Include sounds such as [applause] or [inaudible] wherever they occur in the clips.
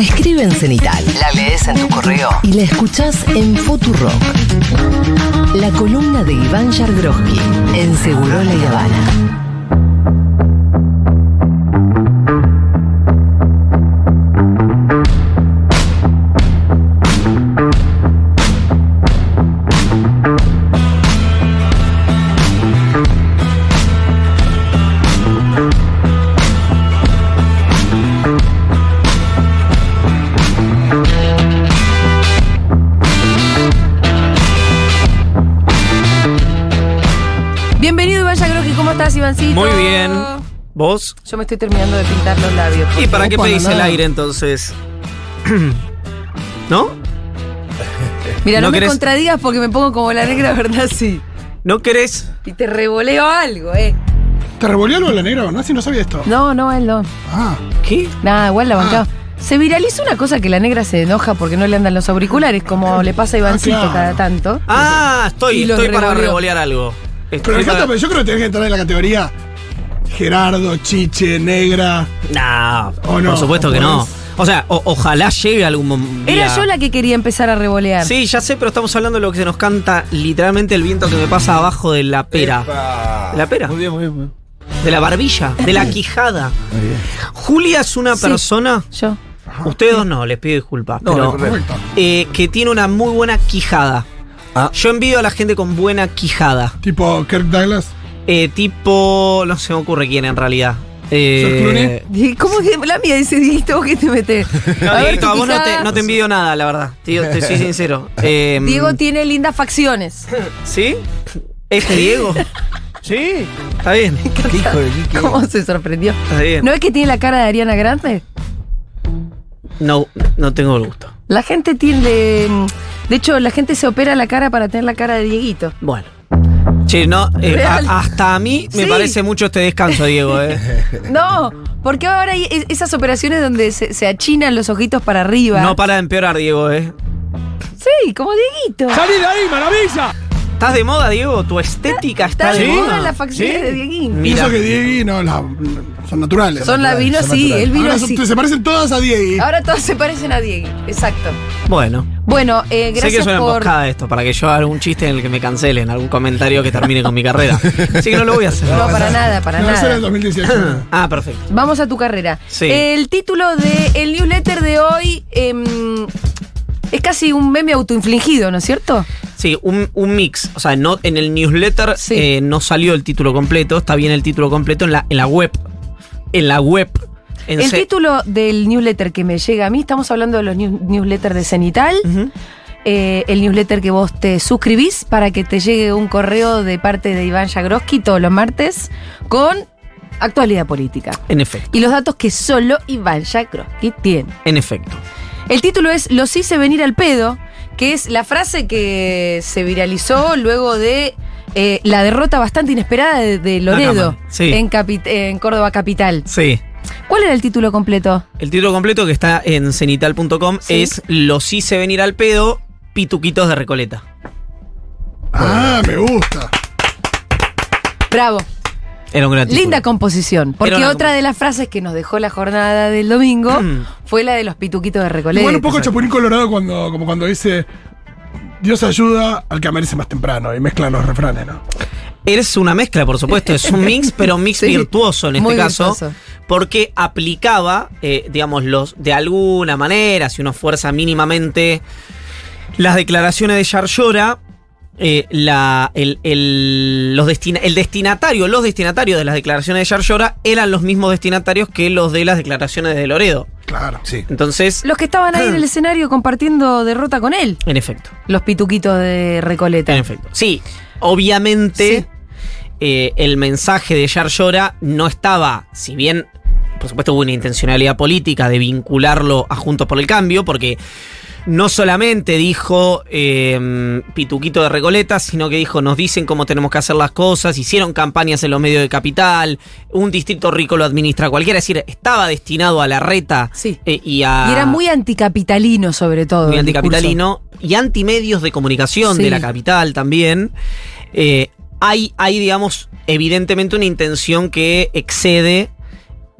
Escribe en Cenital. La lees en tu correo. Y la escuchás en Futurock. La columna de Iván Yargroski en Seguro La Habana. ¿Cómo estás Ivancito? Muy bien. ¿Vos? Yo me estoy terminando de pintar los labios. ¿Y para qué pedís no, el aire entonces? [clears throat] ¿No? Mira, no, ¿No me querés- contradigas porque me pongo como la negra, [laughs] ¿verdad? Sí. ¿No querés? Y te revoleo algo, ¿eh? ¿Te revolvió algo la negra no? Si no sabía esto. No, no, él no. Ah, ¿Qué? Nada, igual la Ah. bancaba. Se viraliza una cosa que la negra se enoja porque no le andan los auriculares, como le pasa a Ivancito claro. cada tanto. Ah, estoy, estoy para revolear algo. Pero pero yo creo que tenés que entrar en la categoría Gerardo, Chiche, Negra. Nah, ¿O no? por supuesto ¿O que no. O sea, o- ojalá llegue algún mom- día. Era yo la que quería empezar a revolear. Sí, ya sé, pero estamos hablando de lo que se nos canta literalmente el viento que me pasa abajo de la pera. ¿De la pera? Muy bien, muy bien. Muy bien. De la barbilla, de la [laughs] quijada. Julia es una Sí. persona. Yo. Ustedes dos no, les pido disculpas. No, pero, eh, que tiene una muy buena quijada. Ah. Yo envidio a la gente con buena quijada. Tipo Kirk Douglas. Eh, tipo. No se me ocurre quién en realidad. Eh, ¿Y ¿Cómo que la mía dice, Dieguito, vos qué te metes? no, A ver, Dieguito, a vos no te, no te envidio nada, la verdad. Tío, te soy [laughs] sincero. Eh, Diego tiene lindas facciones. ¿Sí? ¿Este Diego? Sí. Está bien. ¿Qué hijo de qué- ¿Cómo se sorprendió? Está bien. ¿No es que tiene la cara de Ariana Grande? No, no tengo el gusto. La gente tiene. De hecho, la gente se opera la cara para tener la cara de Dieguito. Bueno. Che, no, eh, a- hasta a mí me Sí. parece mucho este descanso, Diego, ¿eh? [laughs] No, porque ahora hay es- esas operaciones donde se, se achinan los ojitos para arriba. No para de empeorar, Diego, ¿eh? sí, como Dieguito. ¡Salí de ahí, maravilla! ¿Estás de moda, Diego? ¿Tu estética está, Está de de moda? moda las facciones Sí. de Dieguín. Mira. Pienso que Diegui no, la- son naturales. Son la vino, son sí, él vino Ahora así. se parecen todas a Diegui. Ahora todos se parecen a Diego. Exacto. Bueno. Bueno, eh, sé que gracias es una por. emboscada esto, para que yo haga algún chiste en el que me cancelen, algún comentario que termine con mi carrera. Así que no lo voy a hacer. No, para nada, para no, eso era nada. en 2018. Ah, perfecto. Vamos a tu carrera. Sí. El título del newsletter de hoy em, es casi un meme autoinfligido, ¿no es cierto? Sí, un, un mix. O sea, no, en el newsletter Sí. eh, no salió el título completo, está bien el título completo en la, en la web. En la web. En El título del newsletter que me llega a mí, estamos hablando de los news- newsletters de Cenital, eh, el newsletter que vos te suscribís para que te llegue un correo de parte de Iván Jagroski todos los martes con actualidad política. En efecto. Y los datos que solo Iván Jagroski tiene. En efecto. El título es Los hice venir al pedo, que es la frase que se viralizó luego de eh, la derrota bastante inesperada de, de Loredo sí. en, Córdoba Capital. Sí. ¿Cuál era el título completo? El título completo que está en cenital.com Sí. es Los hice venir al pedo, pituquitos de Recoleta. Ah, me gusta. Bravo. Era un gran título. Linda composición. Porque una otra de las frases que nos dejó la jornada del domingo Mm. fue la de los pituquitos de Recoleta. Igual un poco Chapulín Colorado cuando, como cuando dice Dios ayuda al que amanece más temprano y mezclan los refranes, ¿no? Es una mezcla, por supuesto, es un mix, [laughs] pero un mix Sí, virtuoso en este caso, virtuoso. porque aplicaba, eh, digamos, los, de alguna manera, si uno fuerza mínimamente las declaraciones de Yarlora, eh, la, el, el- los destina- el destinatario, los destinatarios de las declaraciones de Yarlora eran los mismos destinatarios que los de las declaraciones de Loredo. Claro. Sí. Entonces, Los que estaban ahí en el [clears throat] escenario compartiendo derrota con él. en efecto, Los pituquitos de Recoleta. en efecto. Sí, obviamente Sí. eh, el mensaje de Yarlora no estaba, si bien, por supuesto, hubo una intencionalidad política de vincularlo a Juntos por el Cambio, porque no solamente dijo eh, Pituquito de Recoleta, sino que dijo, nos dicen cómo tenemos que hacer las cosas, hicieron campañas en los medios de capital, un distrito rico lo administra cualquiera, es decir, estaba destinado a la reta Sí. eh, y a... Y era muy anticapitalino, sobre todo. muy anticapitalino y antimedios de comunicación Sí. de la capital también. Eh, hay, hay, digamos, evidentemente una intención que excede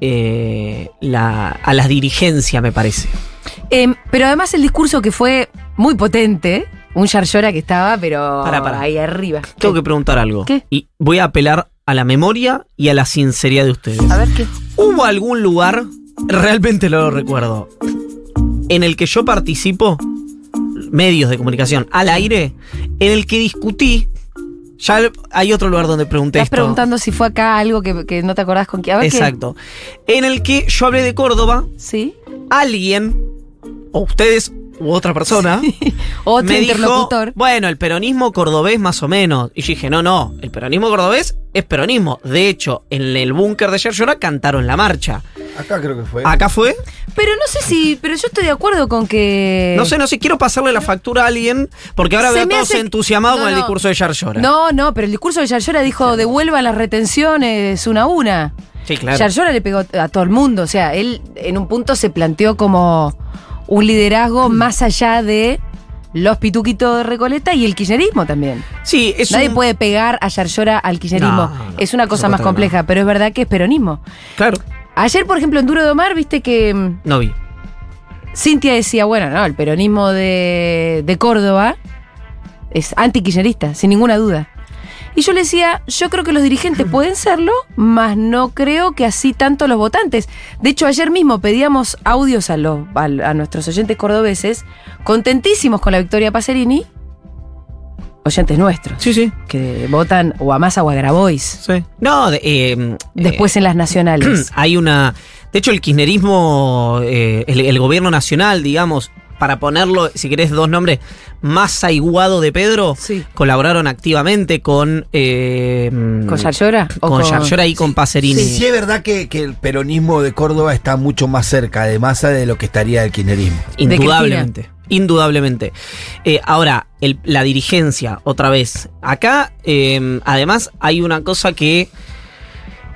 eh, la, a la dirigencia, me parece. Em, pero además el discurso que fue muy potente, un Yarlora que estaba, pero Pará, pará. ahí arriba. Tengo que preguntar algo. ¿Qué? Y voy a apelar a la memoria y a la sinceridad de ustedes. A ver qué. ¿Hubo algún lugar, realmente lo recuerdo, en el que yo participo, medios de comunicación, al aire, en el que discutí, ya hay otro lugar donde pregunté Estás esto. preguntando si fue acá algo que, que no te acordás con quién. Qué- Exacto. En el que yo hablé de Córdoba, Sí. alguien, o ustedes u otra persona, [laughs] Otro me dijo, interlocutor. bueno, el peronismo cordobés más o menos. Y yo dije, no, no, el peronismo cordobés es peronismo. De hecho, en el búnker de Yerjora cantaron la marcha. Acá creo que fue. Acá fue. Pero no sé si. Pero yo estoy de acuerdo con que. No sé, no sé, quiero pasarle la factura a alguien, porque ahora Se veo a todos hace- entusiasmados No, con el discurso de Yarlora. No, no, pero el discurso de Yarlora dijo: devuelva las retenciones una a una. Sí, claro. Yarlora le pegó a todo el mundo. O sea, él en un punto se planteó como un liderazgo más allá de los pituquitos de Recoleta y el kirchnerismo también. Sí, es Nadie un- puede pegar a Yarlora al kirchnerismo. No, no, es una cosa más compleja, pero es verdad que es peronismo. Claro, Ayer, por ejemplo, en Duro de Omar, viste que mm, no vi. Cintia decía, bueno, no, el peronismo de, de Córdoba es antikirchnerista, sin ninguna duda. Y yo le decía, yo creo que los dirigentes [laughs] pueden serlo, mas no creo que así tanto los votantes. De hecho, ayer mismo pedíamos audios a, los, a, a nuestros oyentes cordobeses, contentísimos con la victoria de Pacerini, oyentes nuestros, Sí, sí. que votan o a Massa o a Grabois, sí. No, de- eh, después en las nacionales. [clears throat] hay una. De hecho, el kirchnerismo, eh, el, el gobierno nacional, digamos, para ponerlo, si querés, dos nombres, Massa y Guado de Pedro, Sí. colaboraron activamente con. eh, ¿Con Yarlora? Con Yarlora y con Pacerini. Sí, sí es verdad que, que el peronismo de Córdoba está mucho más cerca de masa de lo que estaría el kirchnerismo. Indudablemente. Indudablemente. Eh, ahora, el- la dirigencia, otra vez. Acá, eh, además, hay una cosa que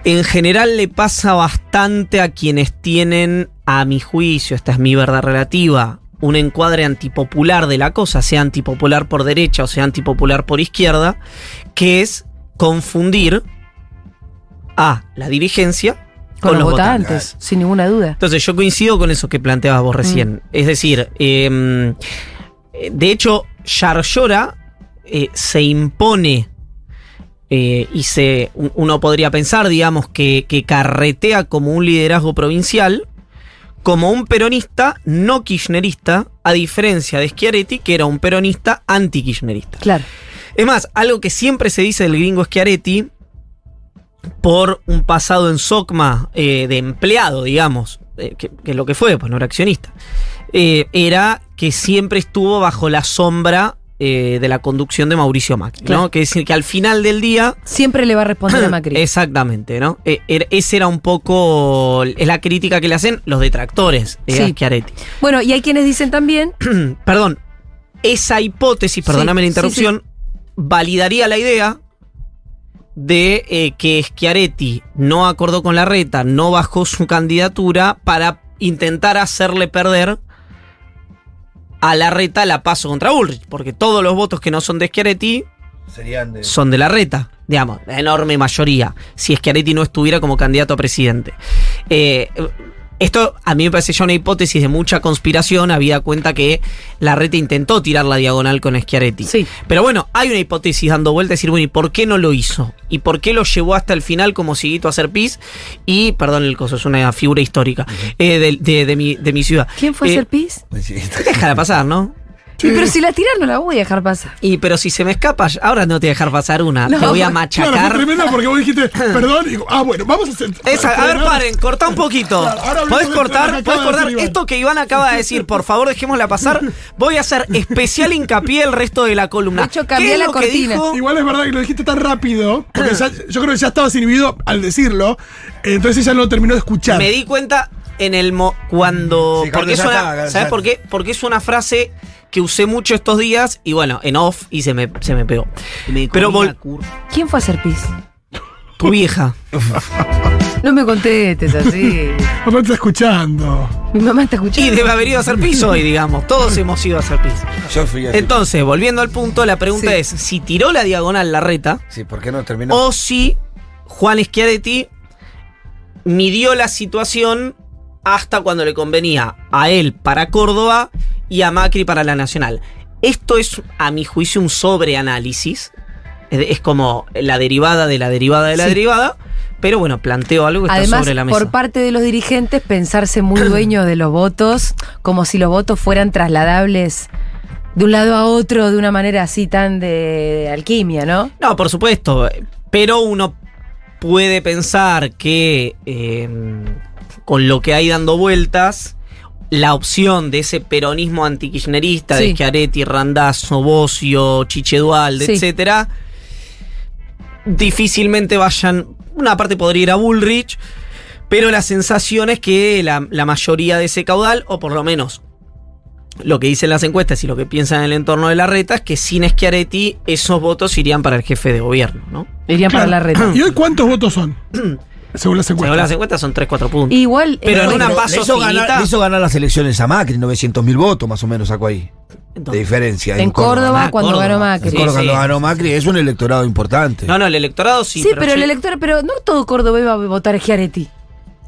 en general le pasa bastante a quienes tienen, a mi juicio, esta es mi verdad relativa, un encuadre antipopular de la cosa, sea antipopular por derecha o sea antipopular por izquierda, que es confundir a la dirigencia con, los, votantes, sin ninguna duda. entonces, yo coincido con eso que planteabas vos recién. Es decir, eh, de hecho, Yarlora eh, se impone eh, y se, un- uno podría pensar, digamos, que, que carretea como un liderazgo provincial, como un peronista no kirchnerista, a diferencia de Schiaretti, que era un peronista anti-kirchnerista. Claro. Es más, algo que siempre se dice del gringo Schiaretti, por un pasado en SOCMA eh, de empleado, digamos, eh, que, que lo que fue, pues no era accionista, eh, era que siempre estuvo bajo la sombra eh, de la conducción de Mauricio Macri, Claro. ¿no? Que es decir, que al final del día... Siempre le va a responder a [clears throat] Macri. Exactamente, ¿no? Eh, era- esa era un poco es la crítica que le hacen los detractores de Sí. Schiaretti. Bueno, y hay quienes dicen también, [clears throat] Perdón, esa hipótesis, perdóname Sí, la interrupción, validaría la idea de eh, que Schiaretti no acordó con la reta, no bajó su candidatura para intentar hacerle perder a la reta la paso contra Bullrich, porque todos los votos que no son de Schiaretti Serían de. son de la reta, digamos, la enorme mayoría, si Schiaretti no estuviera como candidato a presidente. Eh, esto a mí me parece ya una hipótesis de mucha conspiración, habida cuenta que la reta intentó tirar la diagonal con Schiaretti. Sí. Pero bueno, hay una hipótesis dando vuelta, decir, bueno, ¿y por qué no lo hizo? ¿Y por qué lo llevó hasta el final como siguito a hacer pis? Y, perdón el coso, es una figura histórica eh, de, de- de mi, de mi ciudad. ¿quién fue a Eh, hacer pis? [laughs] Déjala pasar, ¿no? Y pero si la tiran no la voy a dejar pasar. Y pero si se me escapa, ahora no te voy a dejar pasar una. No. te voy a Claro, machacar. fue tremendo porque vos dijiste, [clears throat] perdón, y digo, ah, bueno, vamos a hacer. Esa, a ver, paren, cortá un poquito. Claro, ¿Podés cortar? ¿Podés cortar? Esto que Iván acaba de decir, por favor, dejémosla pasar. Voy a hacer especial hincapié el resto de la columna. De hecho, ¿Qué cambié es la lo que cortina. dijo? Igual es verdad que lo dijiste tan rápido, porque ya- [clears throat] yo creo que ya estabas inhibido al decirlo, entonces ella no terminó de escuchar. Me di cuenta en el mo cuando. Sí, porque es una, ¿Sabes por qué? Porque es una frase que usé mucho estos días y bueno, en off y se me, se me pegó. Pero vol- ¿Quién fue a hacer pis? tu vieja. No me contestes así. [laughs] Papá está escuchando. Mi mamá está Y escuchando. debe haber ido a hacer piso hoy, digamos. Todos hemos ido a hacer piso. Yo fui así. Entonces, volviendo al punto, la pregunta Sí. es: si tiró la diagonal la reta. Sí, ¿por qué no terminó? o si Juan Schiaretti midió la situación hasta cuando le convenía a él para Córdoba y a Macri para la Nacional. Esto es, a mi juicio, un sobreanálisis. Es, como la derivada de la derivada de la Sí. derivada. Pero bueno, planteo algo que está Además, sobre la mesa. por parte de los dirigentes, pensarse muy [clears throat] dueños de los votos, como si los votos fueran trasladables de un lado a otro de una manera así tan de alquimia, ¿no? No, por supuesto. Pero uno puede pensar que eh, con lo que hay dando vueltas, la opción de ese peronismo antikirchnerista Sí. de Schiaretti, Randazzo, Bocio, Chiche Dualde, Sí. etcétera, difícilmente vayan. Una parte podría ir a Bullrich, pero la sensación es que la, la mayoría de ese caudal, o por lo menos lo que dicen las encuestas y lo que piensan en el entorno de la reta, es que sin Schiaretti esos votos irían para el jefe de gobierno, ¿no? Irían para la reta. ¿Y hoy cuántos votos son? [clears throat] Según las Según las encuestas. encuestas son 3-4 puntos. Igual. Pero en eh, una paso le hizo, finita. ganar, le hizo ganar las elecciones a Macri, 900 mil votos más o menos sacó ahí. De diferencia. En Córdoba, Ah, cuando Córdoba. ganó En Macri. Sí, Córdoba, sí. cuando ganó Macri es un electorado importante. No, no, el electorado sí. Sí, pero, el yo- elector, pero no todo Córdoba iba a votar a Schiaretti.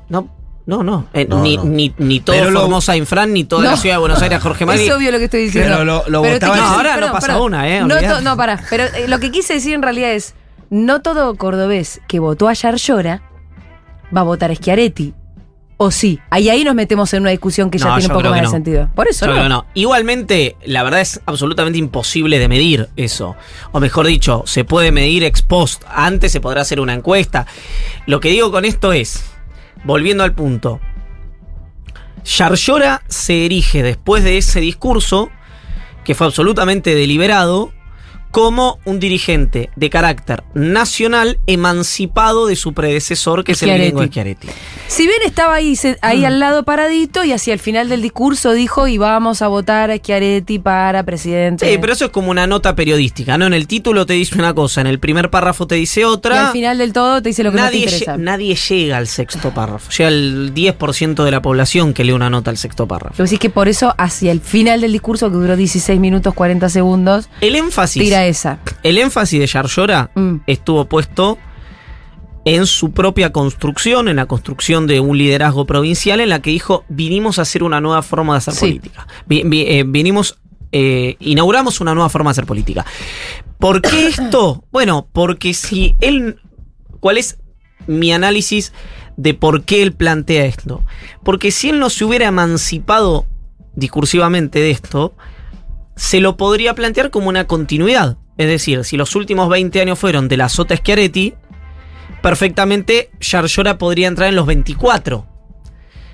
No, no, no. Eh, No, ni, no. Ni, ni todo Pero lo- Formosa Infran, ni toda la No. ciudad de Buenos Aires, Jorge Macri. Es obvio lo que estoy diciendo. Pero lo- lo te votaba- quiero No, ahora no pasa una, eh, No, no, pará. Pero eh, lo que quise decir en realidad es: no todo cordobés que votó a Yarlora va a votar a Schiaretti. O sí. Ahí ahí nos metemos en una discusión que ya tiene un poco más de no. sentido. Por eso Yo no. creo no. Igualmente, la verdad es absolutamente imposible de medir eso. O mejor dicho, se puede medir ex post. Antes se podrá hacer una encuesta. Lo que digo con esto es, volviendo al punto, Yarlora se erige después de ese discurso, que fue absolutamente deliberado, como un dirigente de carácter nacional emancipado de su predecesor, que es el gringo Schiaretti. Si bien estaba ahí, se- ahí Mm. al lado paradito y hacia el final del discurso dijo y vamos a votar a Schiaretti para presidente. Sí, pero eso es como una nota periodística, ¿no? En el título te dice una cosa, en el primer párrafo te dice y otra. al final del todo te dice lo que nadie, no te interesa. lle- nadie llega al sexto párrafo. Llega el 10% de la población que lee una nota al sexto párrafo. Lo que que por eso, hacia el final del discurso, que duró 16 minutos 40 segundos, El énfasis, tira esa. el énfasis de Yarlora Mm. estuvo puesto en su propia construcción, en la construcción de un liderazgo provincial, en la que dijo, vinimos a hacer una nueva forma de hacer Sí. política. Vi- vi- eh, vinimos, eh, inauguramos una nueva forma de hacer política. ¿Por qué [coughs] esto? Bueno, porque si él, ¿cuál es mi análisis de por qué él plantea esto? Porque si él no se hubiera emancipado discursivamente de esto, se lo podría plantear como una continuidad. Es decir, si los últimos 20 años fueron de la Sota Schiaretti, perfectamente Yarlora podría entrar en los 24.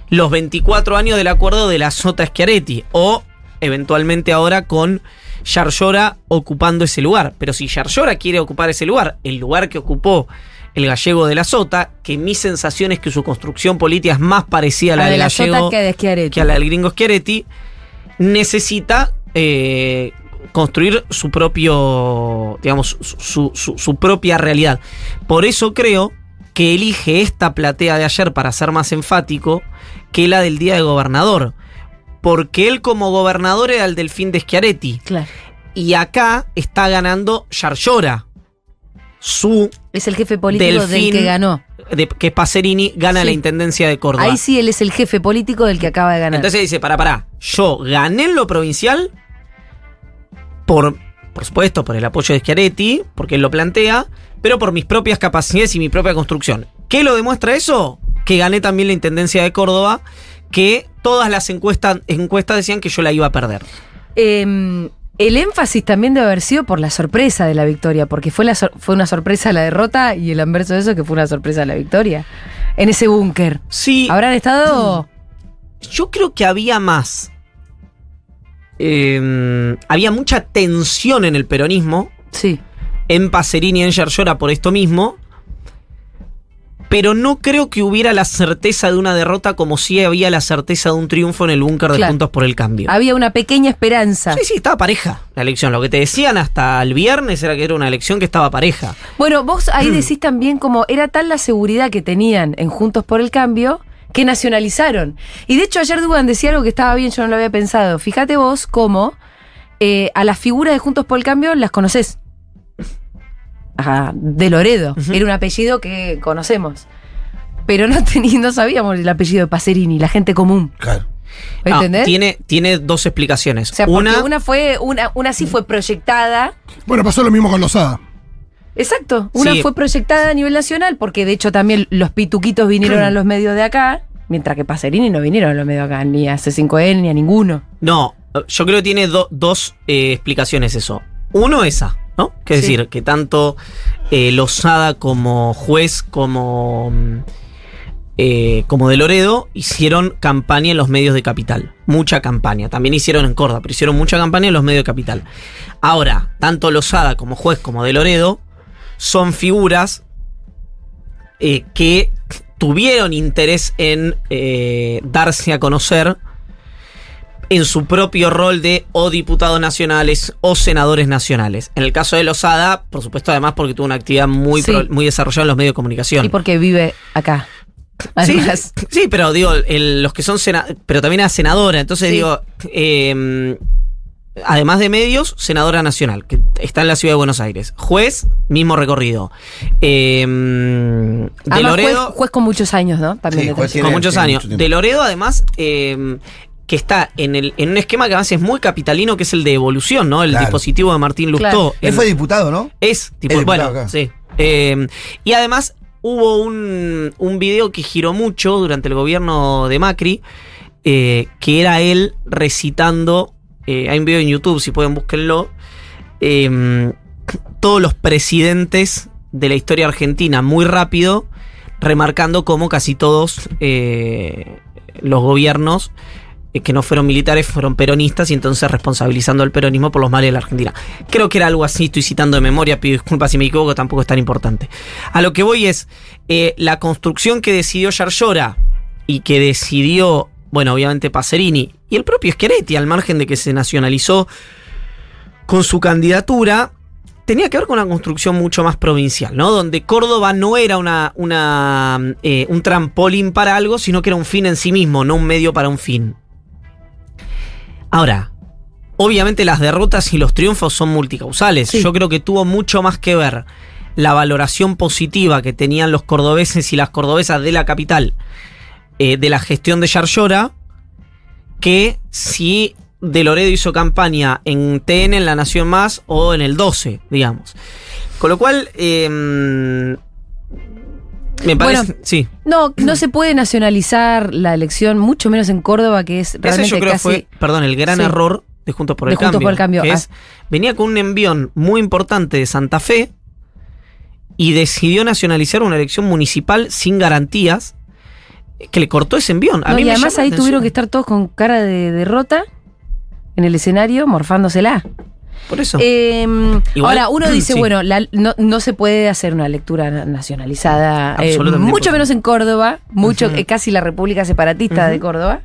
Los 24 años del acuerdo de la Sota Schiaretti. O eventualmente ahora con Yarlora ocupando ese lugar. Pero si Yarlora quiere ocupar ese lugar, el lugar que ocupó el gallego de la Sota, que mi sensación es que su construcción política es más parecida a la, La de del la gallego Sota que de que a la del gringo Schiaretti, necesita eh, construir su propio, digamos, su, su- propia realidad. Por eso creo que elige esta platea de ayer para ser más enfático que la del día de gobernador. Porque él como gobernador era el delfín de Schiaretti. Claro. Y acá está ganando Yarlora. Su, Es el jefe político del que ganó. de, que Pacerini gana Sí. la intendencia de Córdoba. Ahí sí él es el jefe político del que acaba de ganar. Entonces dice, pará, pará, yo gané en lo provincial por, por supuesto, por el apoyo de Schiaretti, porque él lo plantea, pero por mis propias capacidades y mi propia construcción. ¿Qué lo demuestra eso? Que gané también la Intendencia de Córdoba, que todas las encuestas, encuestas decían que yo la iba a perder. Eh, el énfasis también debe haber sido por la sorpresa de la victoria, porque fue, la fue una sorpresa la derrota y el anverso de eso que fue una sorpresa la victoria. En ese búnker. Sí, ¿Habrán estado? yo creo que había más. Eh, había mucha tensión en el peronismo, Sí. en Pacerini y en Yarlora por esto mismo. Pero no creo que hubiera la certeza de una derrota como si había la certeza de un triunfo en el búnker de Claro. Juntos por el Cambio. Había una pequeña esperanza. Sí, sí, estaba pareja la elección. Lo que te decían hasta el viernes era que era una elección que estaba pareja. Bueno, vos ahí Mm. decís también como era tal la seguridad que tenían en Juntos por el Cambio que nacionalizaron. Y de hecho ayer Dugan decía algo que estaba bien, yo no lo había pensado. Fíjate vos cómo eh, a las figuras de Juntos por el Cambio las conoces. Ajá, de Loredo. Era un apellido que conocemos. pero no, no sabíamos el apellido de Pacerini, la gente común. Claro. No, ¿Entendés? tiene, tiene dos explicaciones. o sea, porque una, una, fue, una, una sí fue proyectada. Bueno, pasó lo mismo con Lozada. Exacto, una Sí. fue proyectada a nivel nacional, porque de hecho también los pituquitos vinieron [clears throat] a los medios de acá, mientras que Pacerini no vinieron a los medios de acá, ni a C5N ni a ninguno. No, yo creo que tiene do- dos eh, explicaciones eso. Uno, esa, ¿no? Que es Sí. decir, que tanto eh, Lozada como juez como, mm, eh, como de Loredo hicieron campaña en los medios de capital. Mucha campaña. También hicieron en Córdoba, pero hicieron mucha campaña en los medios de capital. Ahora, tanto Lozada como juez como de Loredo son figuras eh, que tuvieron interés en eh, darse a conocer en su propio rol de o diputados nacionales o senadores nacionales. En el caso de Lozada, por supuesto, además porque tuvo una actividad muy, Sí. pro- muy desarrollada en los medios de comunicación. Y porque vive acá. Sí, sí, pero digo, el- los que son sena- pero también era senadora, entonces Sí. digo, eh, además de medios, senadora nacional, que está en la ciudad de Buenos Aires. Juez, mismo recorrido. Eh, de Además, Loredo, juez, juez con muchos años, ¿no? También Sí, de juez atención. tiene- con muchos tiene años. mucho de Loredo, además, eh, que está en, el, en un esquema que además es muy capitalino, que es el de evolución, ¿no? El Claro. dispositivo de Martín Lustó. Claro. Él fue diputado, ¿no? es, tipo, Es bueno, acá. sí. Eh, y además hubo un, un video que giró mucho durante el gobierno de Macri, eh, que era él recitando, eh, hay un video en YouTube, si pueden búsquenlo, eh, todos los presidentes de la historia argentina muy rápido, remarcando cómo casi todos eh, los gobiernos eh, que no fueron militares fueron peronistas y entonces responsabilizando al peronismo por los males de la Argentina. Creo que era algo así, estoy citando de memoria, pido disculpas si me equivoco, tampoco es tan importante. A lo que voy es, la construcción que decidió Yarlora y que decidió, bueno, obviamente Pacerini y el propio Schiaretti, al margen de que se nacionalizó con su candidatura, tenía que ver con una construcción mucho más provincial, ¿no? Donde Córdoba no era una, una, eh, un trampolín para algo, sino que era un fin en sí mismo, no un medio para un fin. Ahora, obviamente las derrotas y los triunfos son multicausales. Sí. Yo creo que tuvo mucho más que ver la valoración positiva que tenían los cordobeses y las cordobesas de la capital eh, de la gestión de Yarlora que si De Loredo hizo campaña en TN, en La Nación Más o en el 12, digamos. Con lo cual, eh, me parece... Bueno, sí. No, no se puede nacionalizar la elección, mucho menos en Córdoba, que es Ese realmente yo creo que casi. fue, perdón, el gran Sí. error de Juntos por De el Juntos Cambio. por el Cambio, que ah. es, venía con un envión muy importante de Santa Fe y decidió nacionalizar una elección municipal sin garantías que le cortó ese envión. A No, mí y me además ahí tuvieron que estar todos con cara de derrota en el escenario, morfándosela. Por eso. Eh, Igual- ahora, uno dice, sí. bueno, la- no, no se puede hacer una lectura na- nacionalizada, eh, mucho menos en Córdoba, mucho, eh, casi la República Separatista de. Córdoba.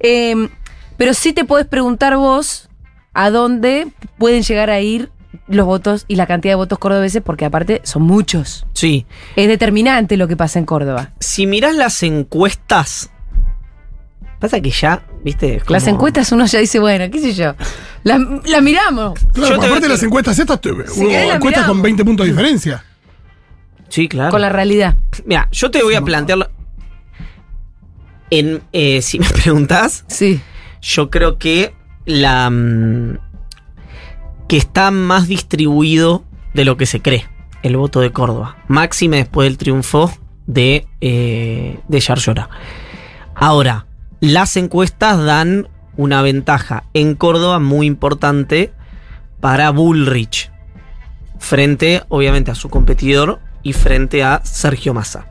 Eh, pero sí te podés preguntar vos a dónde pueden llegar a ir los votos y la cantidad de votos cordobeses, porque aparte son muchos. Sí. Es determinante lo que pasa en Córdoba. Si mirás las encuestas. Pasa que ya, viste. Las encuestas uno ya dice, bueno, qué sé yo, las la miramos. Claro, Yo porque te- aparte de las encuestas estas, hubo querés la encuestas con miramos. 20 puntos de diferencia. Sí, claro. Con la realidad. Mira, yo te voy a plantear. En, eh, si me [laughs] preguntás, Sí. yo creo que la. Que está más distribuido de lo que se cree el voto de Córdoba. Máxime después del triunfo de, eh, de Yarlora. Ahora, las encuestas dan una ventaja en Córdoba muy importante para Bullrich. Frente, obviamente, a su competidor y frente a Sergio Massa.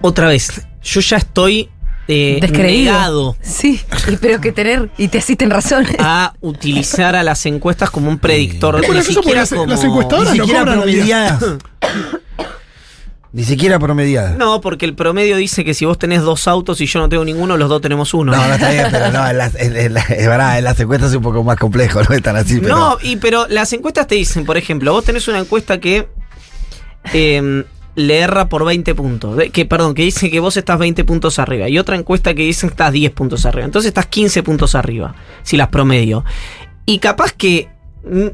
Otra vez, yo ya estoy eh, Descreído. negado Sí, y pero que tener, y te asisten razones. a utilizar a las encuestas como un predictor. Ni porque siquiera las- como- las encuestadoras Ni no siquiera cobran promediadas. [coughs] Ni siquiera promediadas. No, porque el promedio dice que si vos tenés dos autos y yo no tengo ninguno, los dos tenemos uno. No, no está bien, pero no, en las, en- en la- es verdad, en las encuestas es un poco más complejo, no es tan así, pero. No, y pero las encuestas te dicen, por ejemplo, vos tenés una encuesta que eh, le erra por 20 puntos. de- que, perdón, que dice que vos estás 20 puntos arriba. Y otra encuesta que dice que estás 10 puntos arriba. Entonces estás 15 puntos arriba, si las promedio. Y capaz que mm,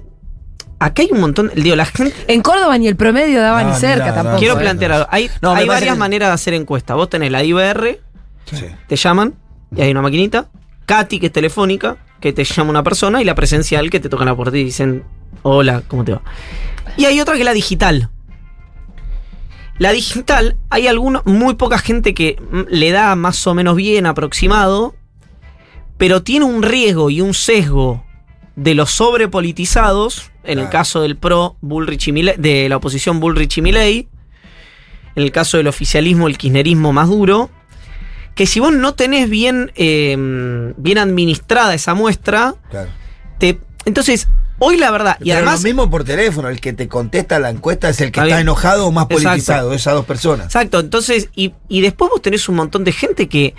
acá hay un montón, digo, la gente... En Córdoba ni el promedio daba No, ni cerca nada, tampoco. Quiero plantear algo. Hay, No, varias que- maneras de hacer encuesta. Vos tenés la IBR, Sí. te llaman y hay una maquinita. Katy, que es telefónica, que te llama una persona. Y la presencial, que te tocan la puerta y dicen, hola, ¿cómo te va? Y hay otra que es la digital. La digital, hay alguna, muy poca gente que mm, le da más o menos bien aproximado, pero tiene un riesgo y un sesgo de los sobrepolitizados, en el caso del PRO, Bullrich y de la oposición Bullrich y Milei, en el caso del oficialismo, el kirchnerismo más duro, que si vos no tenés bien, eh, bien administrada esa muestra, Claro. te, entonces, hoy la verdad, y Pero además... lo mismo por teléfono, el que te contesta la encuesta es el que Está enojado o más Exacto. politizado, esas dos personas. Exacto, entonces, y, y después vos tenés un montón de gente que.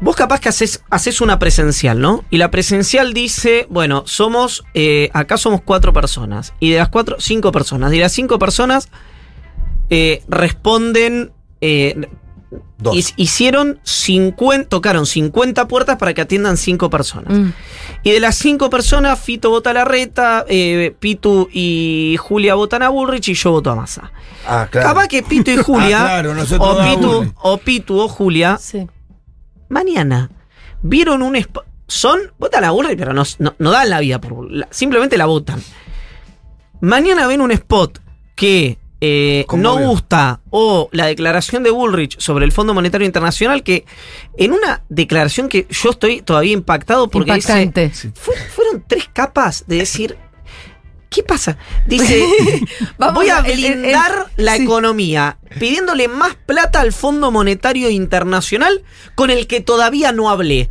Vos capaz que haces, haces una presencial, ¿no? Y la presencial dice, bueno, somos, eh, acá somos cuatro personas. Y de las cuatro, cinco personas. Y de las cinco personas eh, responden, eh, Dos. hicieron 50, tocaron 50 puertas para que atiendan cinco personas. Mm. Y de las cinco personas, Fito vota a la reta, eh, Pitu y Julia votan a Bullrich y yo voto a Massa. Ah, claro. Capaz que Pitu y [laughs] Julia, Ah, claro, o, Pitu, o Pitu o Julia, Sí. mañana vieron un spot. Son, votan a Bullrich, pero no, no, no dan la vida por Bullrich, simplemente la votan. Mañana ven un spot que eh, ¿Cómo no gusta o la declaración de Bullrich sobre el Fondo Monetario Internacional que en una declaración que yo estoy todavía impactado porque dice, Impactante. Fu- fueron tres capas de decir, ¿qué pasa? Dice, [laughs] Vamos voy a a- el- el- el- blindar la sí. economía pidiéndole más plata al Fondo Monetario Internacional con el que todavía no hablé.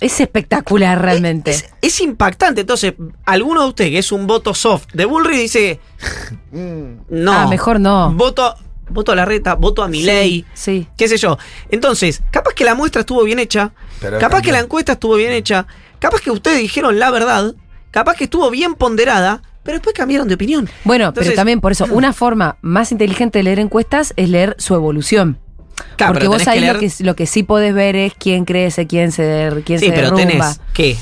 Es espectacular realmente. Es, es impactante. Entonces, alguno de ustedes que es un voto soft de Bullrich dice, [laughs] no. Ah, mejor no. Voto, voto a la reta, voto a mi ley. Sí. qué sé yo. Entonces, capaz que la muestra estuvo bien hecha, Pero capaz que la encuesta estuvo bien hecha, capaz que ustedes dijeron la verdad, capaz que estuvo bien ponderada, pero después cambiaron de opinión. Bueno, Entonces- pero también por eso, una forma más inteligente de leer encuestas es leer su evolución. Claro, Porque vos ahí que lo, que, lo que sí podés ver es quién crece, quién se, der- quién Sí, se pero derrumba. tenés que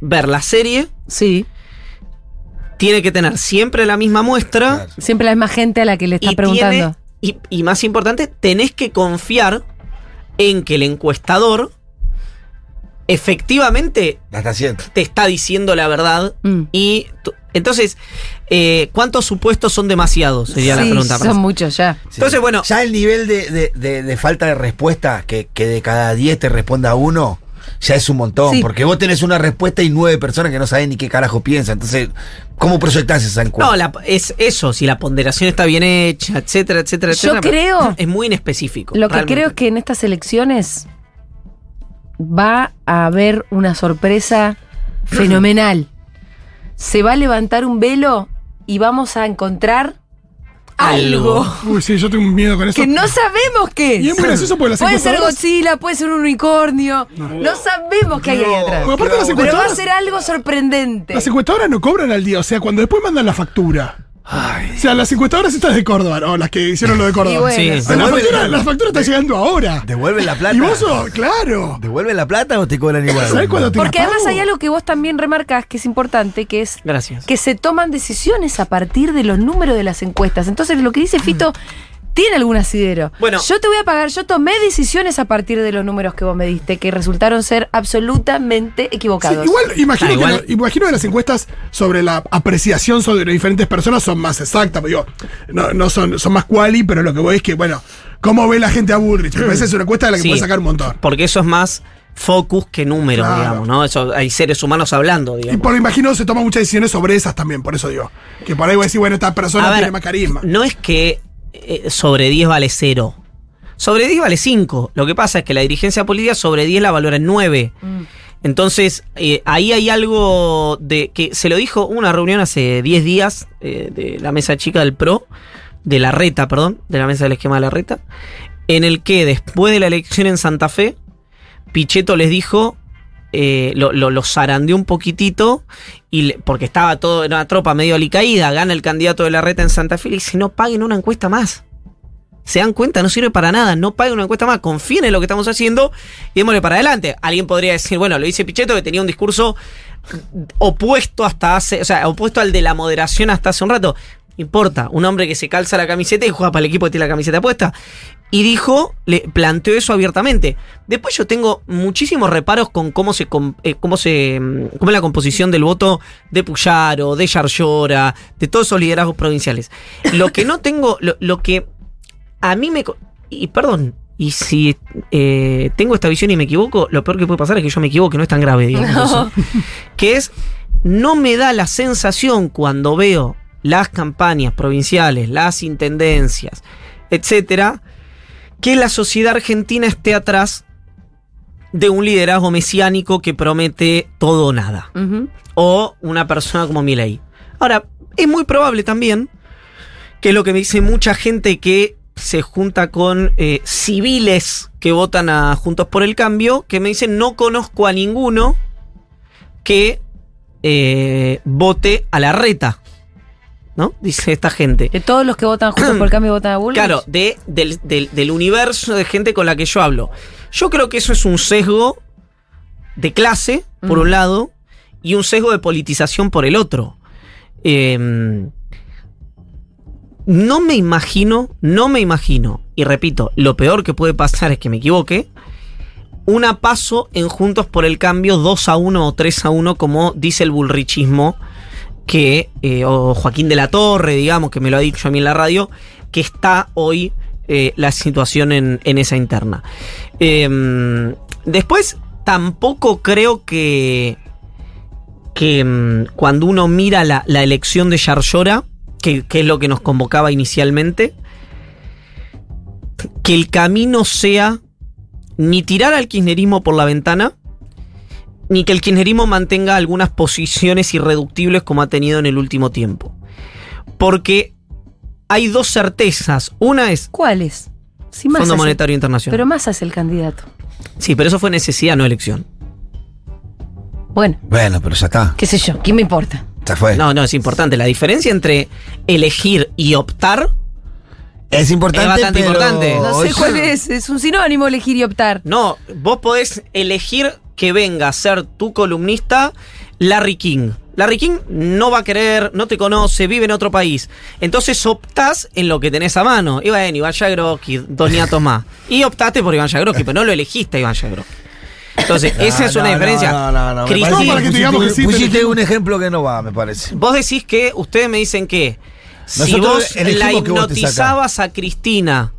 ver la serie, Sí, tiene que tener siempre la misma muestra. Claro. siempre la misma gente a la que le estás y preguntando. tiene- y, y más importante, tenés que confiar en que el encuestador efectivamente La está te está diciendo la verdad. Mm. Y entonces, eh, ¿cuántos supuestos son demasiados? Sería la Sí, pregunta. son muchos ya. Sí. Entonces, bueno. Ya el nivel de, de- de- de falta de respuesta, que, que de cada 10 te responda uno, ya es un montón. Sí. Porque vos tenés una respuesta y nueve personas que no saben ni qué carajo piensan. Entonces, ¿cómo proyectás esa encuesta? No, la- es eso, si la ponderación está bien hecha, etcétera, etcétera, Yo etcétera. pero creo- [clears throat] Es muy inespecífico. Lo que realmente. creo es que en estas elecciones va a haber una sorpresa [clears throat] fenomenal. Se va a levantar un velo y vamos a encontrar algo. Uy, sí, yo tengo un miedo con eso. que no sabemos qué Y es muy gracioso porque las Puede ser Godzilla, puede ser un unicorno. No, sabemos qué hay ahí atrás. Aparte las Pero va a ser algo sorprendente. las encuestadoras no cobran al día, o sea, cuando después mandan la factura. O sea, las encuestadoras estas de Córdoba, o las que hicieron lo de Córdoba. Bueno, Sí. sí. la, factura, la factura está llegando ahora. ¿Devuelven la plata? Y vos sos, claro. ¿Devuelven la plata o te cobran igual? ¿Sabés cuándo te Porque además hay algo que vos también remarcas que es importante, que es Gracias. que se toman decisiones a partir de los números de las encuestas. Entonces, lo que dice Fito tiene algún asidero. Bueno. yo te voy a pagar, yo tomé decisiones a partir de los números que vos me diste, que resultaron ser absolutamente Sí, equivocados. igual, imagino, Ah, igual. Que lo- imagino que las encuestas sobre la apreciación sobre diferentes personas son más exactas. pero Digo, no, no son, son más quali, pero lo que voy es que, bueno, ¿cómo ve la gente a Bullrich? Me parece que es una encuesta de la que Sí. puede sacar un montón. Porque eso es más focus que número, Claro. digamos, ¿no? Eso, hay seres humanos hablando, Y digamos. por lo imagino se toman muchas decisiones sobre esas también, por eso digo. Que por ahí voy a decir, bueno, esta persona ver, tiene más carisma. No es que eh, sobre 10 vale 0. Sobre 10 vale 5. Lo que pasa es que la dirigencia política sobre 10 la valora en 9. Mm. Entonces, eh, ahí hay algo de que se lo dijo una reunión hace 10 días eh, de la mesa chica del PRO, de la reta, perdón, de la mesa del esquema de la reta, en el que después de la elección en Santa Fe, Pichetto les dijo, eh, lo, lo, lo zarandeó un poquitito, y porque estaba todo, era una tropa medio alicaída, gana el candidato de la reta en Santa Fe, y dice, no paguen una encuesta más. Se dan cuenta, no sirve para nada, no paguen una encuesta más, confíen en lo que estamos haciendo y démosle para adelante. Alguien podría decir, bueno, lo dice Pichetto que tenía un discurso opuesto hasta hace, o sea, opuesto al de la moderación hasta hace un rato. No Importa, un hombre que se calza la camiseta y juega para el equipo que tiene la camiseta puesta. Y dijo, le planteó eso abiertamente. Después yo tengo muchísimos reparos con cómo se eh, cómo se mm, cómo es la composición del voto de Puyaro, de Yarlora, de todos esos liderazgos provinciales. Lo que no tengo, lo, lo que a mí me y perdón, y si eh, tengo esta visión y me equivoco, lo peor que puede pasar es que yo me equivoque, no es tan grave, digamos. eso. [laughs] Que es, no me da la sensación cuando veo las campañas provinciales, las intendencias, etcétera, que la sociedad argentina esté atrás de un liderazgo mesiánico que promete todo o nada. O una persona como Milei. Ahora, es muy probable también, que es lo que me dice mucha gente que se junta con eh, civiles que votan a Juntos por el Cambio, que me dicen no conozco a ninguno que eh, vote a la reta. ¿No? Dice esta gente. De todos los que votan juntos por el cambio votan a Bullrich. Claro, de, del, del- del universo de gente con la que yo hablo. Yo creo que eso es un sesgo de clase, por Mm. un lado, y un sesgo de politización por el otro. Eh, no me imagino, no me imagino, y repito, lo peor que puede pasar es que me equivoque, una paso en Juntos por el Cambio 2 a 1 o 3 a 1, como dice el bullrichismo, que, eh, o Joaquín de la Torre, digamos, que me lo ha dicho a mí en la radio, que está hoy eh, la situación en, en esa interna. Eh, después, tampoco creo que, que mm, cuando uno mira la, la elección de Yarlora, que, que es lo que nos convocaba inicialmente, que el camino sea ni tirar al kirchnerismo por la ventana, ni que el kirchnerismo mantenga algunas posiciones irreductibles como ha tenido en el último tiempo. Porque hay dos certezas. Una es ¿Cuáles? Massa Fondo el- Monetario Internacional. Pero Massa es el candidato. sí, pero eso fue necesidad, no elección. Bueno, Bueno, pero ya está. qué sé yo, ¿quién me importa? Ya fue. No, no, es importante. La diferencia entre elegir y optar es importante. Es bastante pero importante. No sé cuál es, es un sinónimo elegir y optar. No, vos podés elegir que venga a ser tu columnista Larry King. Larry King no va a querer, no te conoce, vive en otro país. Entonces optás en lo que tenés a mano. Y bueno, Iván Yagroski, dos niatos más. Y optaste por Iván Yagroski, pero no lo elegiste a Iván Yagroski. Entonces, esa es una no, diferencia. No, no, no. Cristina- parece para que te digamos que sí, pusiste un ejemplo que no va, me parece. Vos decís que, ustedes me dicen que si Nosotros vos la hipnotizabas a Cristina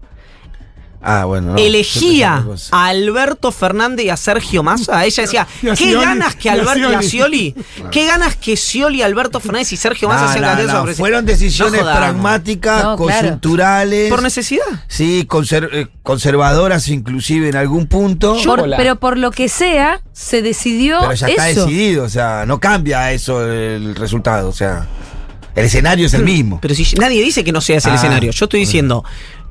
Ah, bueno. no, elegía a Alberto Fernández y a Sergio Massa, ella decía, [laughs] qué Scioli, ganas que Alberto y a Scioli". [laughs] Qué ganas que Scioli, Alberto Fernández y Sergio Massa No, sean no. Fueron decisiones pragmáticas, No, claro. coyunturales. Por necesidad. Sí, conser- eh, conservadoras inclusive en algún punto. Por- pero por lo que sea, se decidió Pero ya está eso. decidido, o sea, no cambia eso el resultado, o sea, el escenario es el mismo. Pero si nadie dice que no sea ese el Ah, escenario, yo estoy diciendo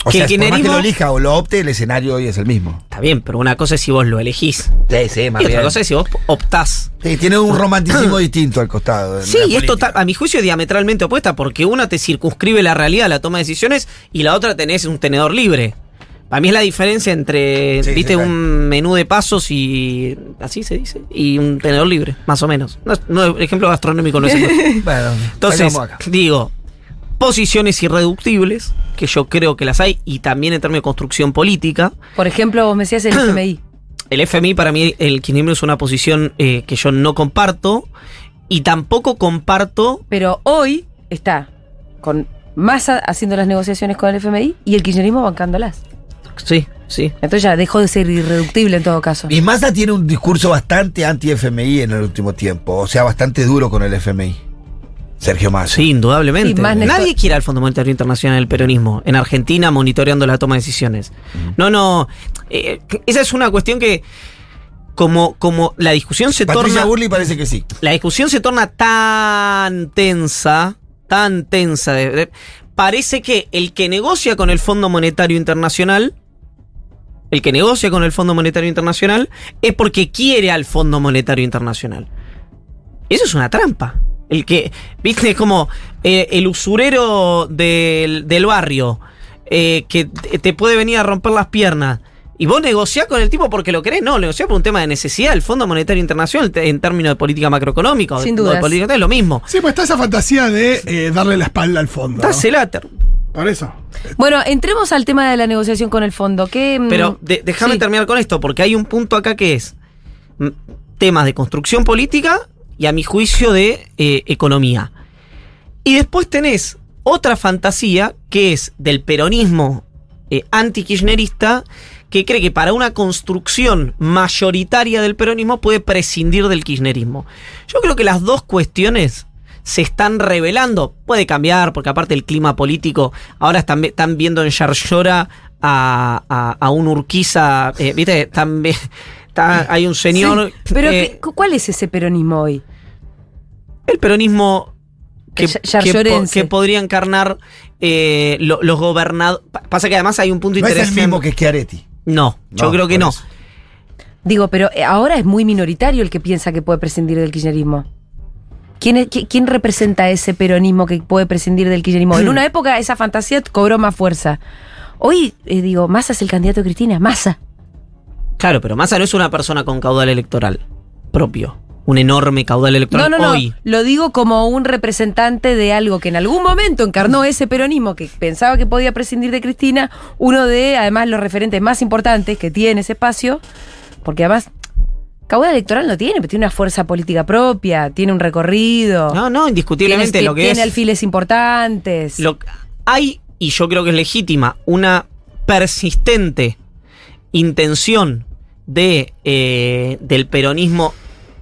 O que sea, el por más que kirchnerismo... lo elija o lo opte, el escenario hoy es el mismo. Está bien, pero una cosa es si vos lo elegís. Sí, sí, Y otra cosa es si vos optás. Sí, tiene un romanticismo [clears throat] distinto al costado. Sí, y es total, a mi juicio diametralmente opuesta, porque una te circunscribe la realidad, la toma de decisiones, y la otra tenés un tenedor libre. Para mí es la diferencia entre, Sí, viste, sí, un menú de pasos y. así se dice. Y un tenedor libre, más o menos. No, no, ejemplo gastronómico no es. [laughs] el- Bueno, Entonces, digo, posiciones irreductibles, que yo creo que las hay, y también en términos de construcción política. Por ejemplo, vos me decías el [clears throat] FMI. El FMI, para mí, el kirchnerismo es una posición eh, que yo no comparto, y tampoco comparto Pero hoy está con Massa haciendo las negociaciones con el FMI y el kirchnerismo bancándolas. Sí, sí. Entonces ya dejó de ser irreductible en todo caso. Y Massa tiene un discurso bastante anti-FMI en el último tiempo, o sea, bastante duro con el FMI. Sergio Massa. Sí, indudablemente. Sí, más Nadie quiere al Fondo Monetario Internacional el peronismo en Argentina monitoreando la toma de decisiones. No, no. eh, esa es una cuestión que como, como la discusión se Patricia torna. Burley parece que sí. La discusión se torna tan tensa, tan tensa. de- de- parece que el que negocia con el Fondo Monetario Internacional. El que negocia con el Fondo Monetario Internacional es porque quiere al Fondo Monetario Internacional. Eso es una trampa. El que, viste, como eh, el usurero del, del barrio eh, que te puede venir a romper las piernas. Y vos negociás con el tipo porque lo querés, no, negociás por un tema de necesidad. El Fondo Monetario Internacional, te- en términos de política macroeconómica, o Sin política, es lo mismo. Sí, pues está esa fantasía de eh, darle la espalda al fondo. ¿no? Dásela, ter- Por eso. Bueno, entremos al tema de la negociación con el fondo. ¿Qué, mm, Pero de- déjame sí. terminar con esto, porque hay un punto acá que es mm, temas de construcción política y a mi juicio de eh, economía. Y después tenés otra fantasía que es del peronismo eh, anti-kirchnerista que cree que para una construcción mayoritaria del peronismo puede prescindir del kirchnerismo. Yo creo que las dos cuestiones se están revelando. Puede cambiar, porque aparte el clima político, ahora están, están viendo en Yarlora a, a, un Urquiza, eh, ¿viste? Están está- hay un señor... Sí, pero eh, ¿qué- cu- ¿cuál es ese peronismo hoy? el peronismo que, que, podría encarnar eh, lo- los gobernadores. Pasa que además hay un punto No es el interesante. mismo que Schiaretti. No, yo No, creo que no. eso. Digo, pero eh, ahora es muy minoritario el que piensa que puede prescindir del kirchnerismo. ¿Quién, es- qui- quién representa ese peronismo que puede prescindir del kirchnerismo? En una [clears throat] época esa fantasía cobró más fuerza. Hoy, eh, digo, Massa es el candidato de Cristina, Massa. Claro, pero Massa no es una persona con caudal electoral propio. Un enorme caudal No, electoral no, no. hoy. Lo digo como un representante de algo que en algún momento encarnó ese peronismo que pensaba que podía prescindir de Cristina, uno de, además, los referentes más importantes que tiene ese espacio, porque además, caudal electoral no tiene, pero tiene una fuerza política propia, tiene un recorrido. No, no, indiscutiblemente tiene, lo que tiene es. alfiles importantes. Lo, hay, y yo creo que es legítima, una persistente intención de, eh, del peronismo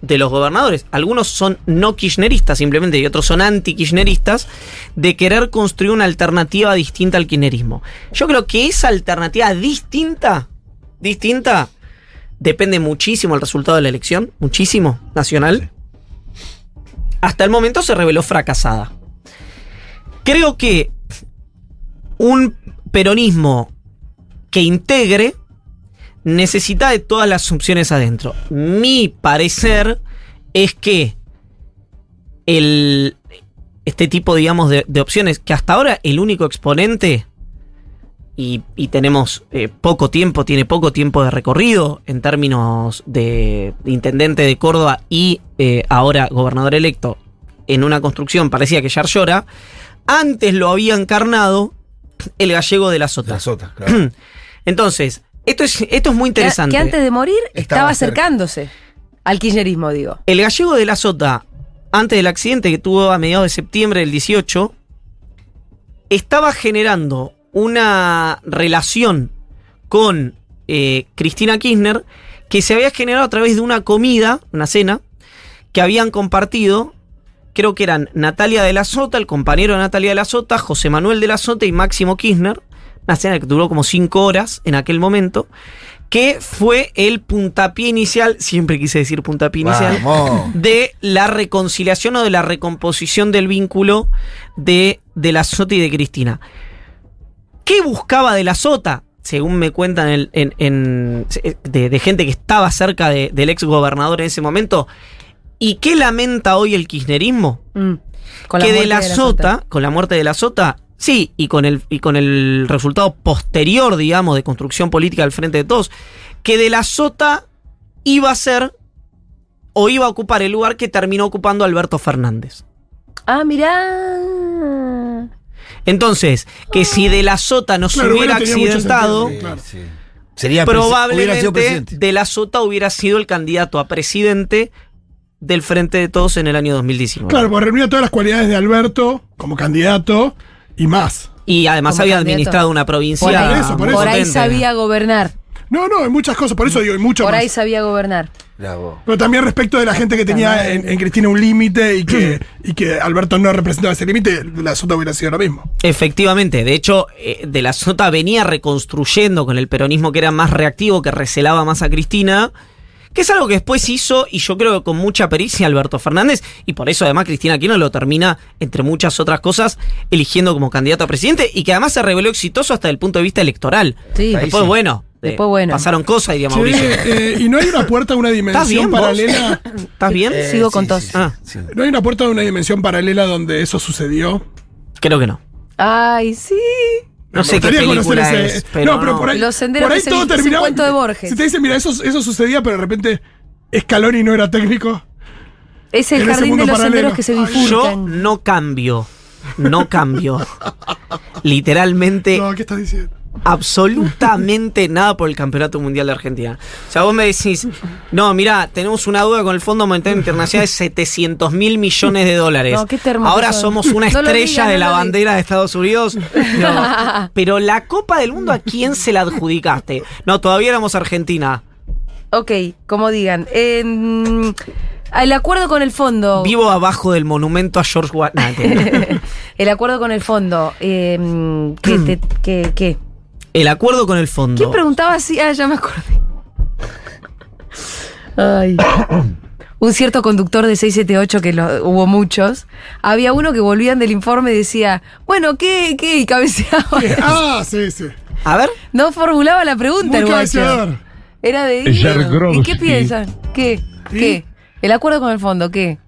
de los gobernadores. Algunos son no kirchneristas simplemente y otros son anti-kirchneristas, de querer construir una alternativa distinta al kirchnerismo. Yo creo que esa alternativa distinta, distinta, depende muchísimo del resultado de la elección, muchísimo, nacional. Hasta el momento se reveló fracasada. Creo que un peronismo que integre necesita de todas las opciones adentro. Mi parecer es que el, este tipo, digamos, de, de opciones, que hasta ahora el único exponente, y, y tenemos eh, poco tiempo, tiene poco tiempo de recorrido en términos de intendente de Córdoba y eh, ahora gobernador electo, en una construcción parecía que Yarlora, antes lo había encarnado el gallego de la Sota. La sota, claro. [clears throat] Entonces, esto es, esto es muy que, interesante. que antes de morir estaba, Estaba cerca. acercándose al kirchnerismo, digo. El gallego de la Sota, antes del accidente que tuvo a mediados de septiembre del 18, estaba generando una relación con eh, Cristina Kirchner que se había generado a través de una comida, una cena, que habían compartido. Creo que eran Natalia de la Sota, el compañero de Natalia de la Sota, José Manuel de la Sota y Máximo Kirchner. Una cena que duró como cinco horas en aquel momento. Que fue el puntapié inicial, siempre quise decir puntapié inicial, Vamos. de la reconciliación o de la recomposición del vínculo de, de la Sota y de Cristina. ¿Qué buscaba de la Sota? Según me cuentan en, en- en- de, de gente que estaba cerca de- del ex gobernador en ese momento. ¿Y qué lamenta hoy el kirchnerismo? Mm. Con que de la, Sota, con la muerte de la Sota, sí, y con el, y con el resultado posterior, digamos, de construcción política al frente de todos, que de la Sota iba a ser o iba a ocupar el lugar que terminó ocupando Alberto Fernández. Ah, mirá. Entonces, que si de la Sota no se Claro, hubiera bueno, accidentado, sentido. Claro. Sí. Sería presi- hubiera sido probablemente de la Sota hubiera sido el candidato a presidente del Frente de Todos en el año 2019. Claro, porque reunía todas las cualidades de Alberto como candidato y más. Y además Como había candidato. administrado una provincia. Por ahí, eso, por eso. por ahí sabía gobernar. No, no, hay muchas cosas, por eso digo, hay mucho Por más. ahí sabía gobernar. Bravo. Pero también respecto de la gente que tenía en, en Cristina un límite y que, y que Alberto no representaba ese límite, la Sota hubiera sido lo mismo. Efectivamente, de hecho, eh, De la Sota venía reconstruyendo con el peronismo que era más reactivo, que recelaba más a Cristina, que es algo que después hizo, y yo creo que con mucha pericia, Alberto Fernández, y por eso además Cristina Kirchner lo termina, entre muchas otras cosas, eligiendo como candidato a presidente, y que además se reveló exitoso hasta el punto de vista electoral. Sí. Después, sí. bueno, Después, bueno. pasaron cosas, diría Mauricio. eh, y no hay una puerta a una ¿Estás dimensión bien paralela. [laughs] ¿Estás bien? Eh, Sigo con sí, tos. sí, Ah. sí. ¿No hay una puerta a una dimensión paralela donde eso sucedió? Creo que no. Ay, sí. No sé qué película ese- es, pero no, pero no. por ahí, Los senderos por ahí es el- todo es un terminaba. cuento de Borges. Si te dicen, mira, eso, eso sucedía, pero de repente Scaloni no era técnico. Es el jardín de los paralelo. senderos que se Ay, Yo bifurcan. no cambio. No cambio. [laughs] Literalmente, No, ¿qué estás diciendo? Absolutamente [laughs] nada por el Campeonato Mundial de Argentina. O sea, vos me decís, no, mira, tenemos una duda con el Fondo Monetario Internacional de 700 mil millones de dólares. No, qué Ahora somos una [laughs] No estrella de la bandera de Estados Unidos. No. [laughs] Pero la Copa del Mundo, ¿a quién se la adjudicaste? No, todavía éramos Argentina. Ok, como digan. El acuerdo con el fondo. Vivo abajo del monumento a George Washington. el acuerdo con el fondo. eh, ¿qué, te- qué- qué? El acuerdo con el fondo. ¿Quién preguntaba así? Ah, ya me acordé. Ay. Un cierto conductor de 678, que lo- hubo muchos, había uno que volvían del informe y decía, bueno, ¿qué? ¿Qué? Y cabeceaba. Ah, sí, sí. A ver. No formulaba la pregunta Muy el. Era de... ¿Y qué piensan? ¿Qué? ¿Qué? El acuerdo con el fondo, ¿qué?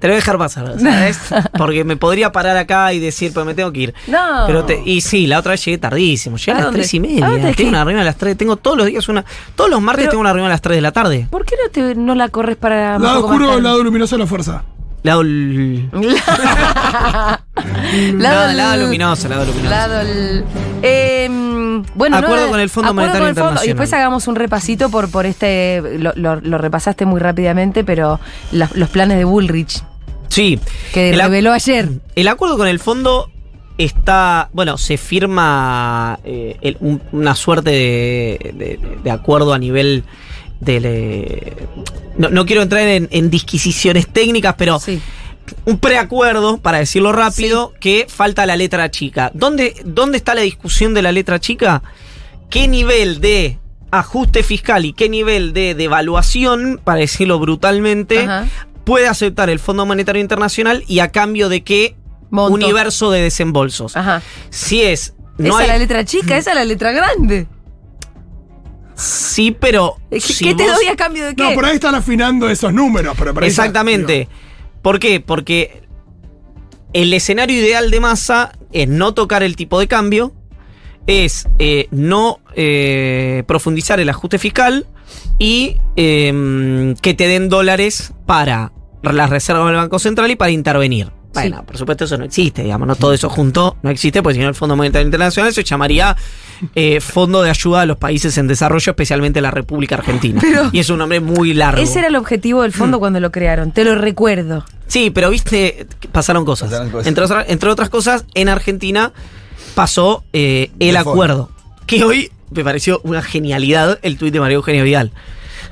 Te lo voy a dejar pasar, ¿sabes? [laughs] Porque me podría parar acá y decir, pero me tengo que ir. No. Pero te- y sí, la otra vez llegué tardísimo. Llegué ¿A a las tres y ¿A media. Tengo qué? una reunión a las tres. Tengo todos los días una. Todos los martes Pero- tengo una reunión a las 3 de la tarde. ¿Por qué no, te, no la corres para... Lado oscuro lado luminoso de la fuerza. Lado, l- [laughs] lado, lado luminoso, lado luminoso. Lado Em, bueno, Acuerdo no, con el Fondo Monetario con el Fondo. Y Internacional. después hagamos un repasito por, por este. Lo, lo- lo repasaste muy rápidamente, pero la- los planes de Bullrich, Sí. que El reveló ayer. El acuerdo con el fondo está, bueno, se firma eh, el- un- una suerte de, de- de acuerdo a nivel del... eh, no, no quiero entrar en, en disquisiciones técnicas, pero Sí. un preacuerdo, para decirlo rápido, que falta la letra chica. ¿Dónde, ¿Dónde está la discusión de la letra chica? ¿Qué nivel de ajuste fiscal y qué nivel de devaluación, para decirlo brutalmente, Ajá. puede aceptar el Fondo Monetario Internacional y a cambio de qué Monto. universo de desembolsos? Ajá. Si es... No esa hay- es la letra chica, esa es la letra grande. Sí, pero... ¿Qué, si qué te doy a cambio de qué? No, por ahí están afinando esos números, pero por ahí Exactamente. ¿Por qué? Porque el escenario ideal de masa es no tocar el tipo de cambio, es eh, no eh, profundizar el ajuste fiscal y eh, que te den dólares para las reservas del Banco Central y para intervenir. Bueno, por supuesto eso no existe, digamos, no todo eso junto no existe, porque si no el Fondo Monetario Internacional se llamaría eh, Fondo de Ayuda a los Países en Desarrollo, especialmente la República Argentina. Pero- y es un nombre muy largo. Ese era el objetivo del Mm. fondo cuando lo crearon, te lo recuerdo. Sí, pero viste, pasaron cosas. Pasaron cosas. Entre, otras- entre otras cosas, en Argentina pasó eh, el De fondo. acuerdo. Que hoy me pareció una genialidad el tuit de María Eugenia Vidal.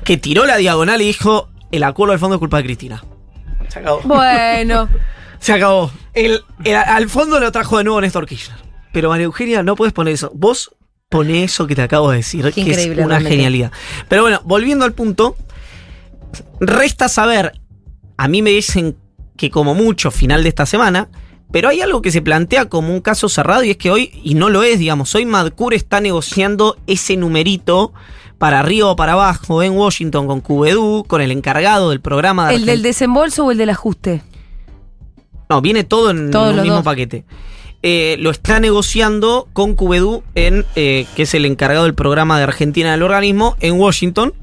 Que tiró la diagonal y dijo: el acuerdo del fondo es culpa de Cristina. Se acabó. Bueno, Se acabó. El, el- al fondo lo trajo de nuevo Néstor Kirchner. Pero María Eugenia, no puedes poner eso. Vos poné eso que te acabo de decir, que increíble, es una realmente. genialidad. Pero bueno, volviendo al punto, resta saber, a mí me dicen que como mucho final de esta semana, pero hay algo que se plantea como un caso cerrado y es que hoy, y no lo es, digamos, hoy Madcure está negociando ese numerito para arriba o para abajo en Washington con Cubedu, con el encargado del programa de ¿el del desembolso o el del ajuste? No, viene todo en Todos un mismo dos. paquete. Eh, lo está negociando con Cubedu, en, eh, que es el encargado del programa de Argentina del organismo, en Washington.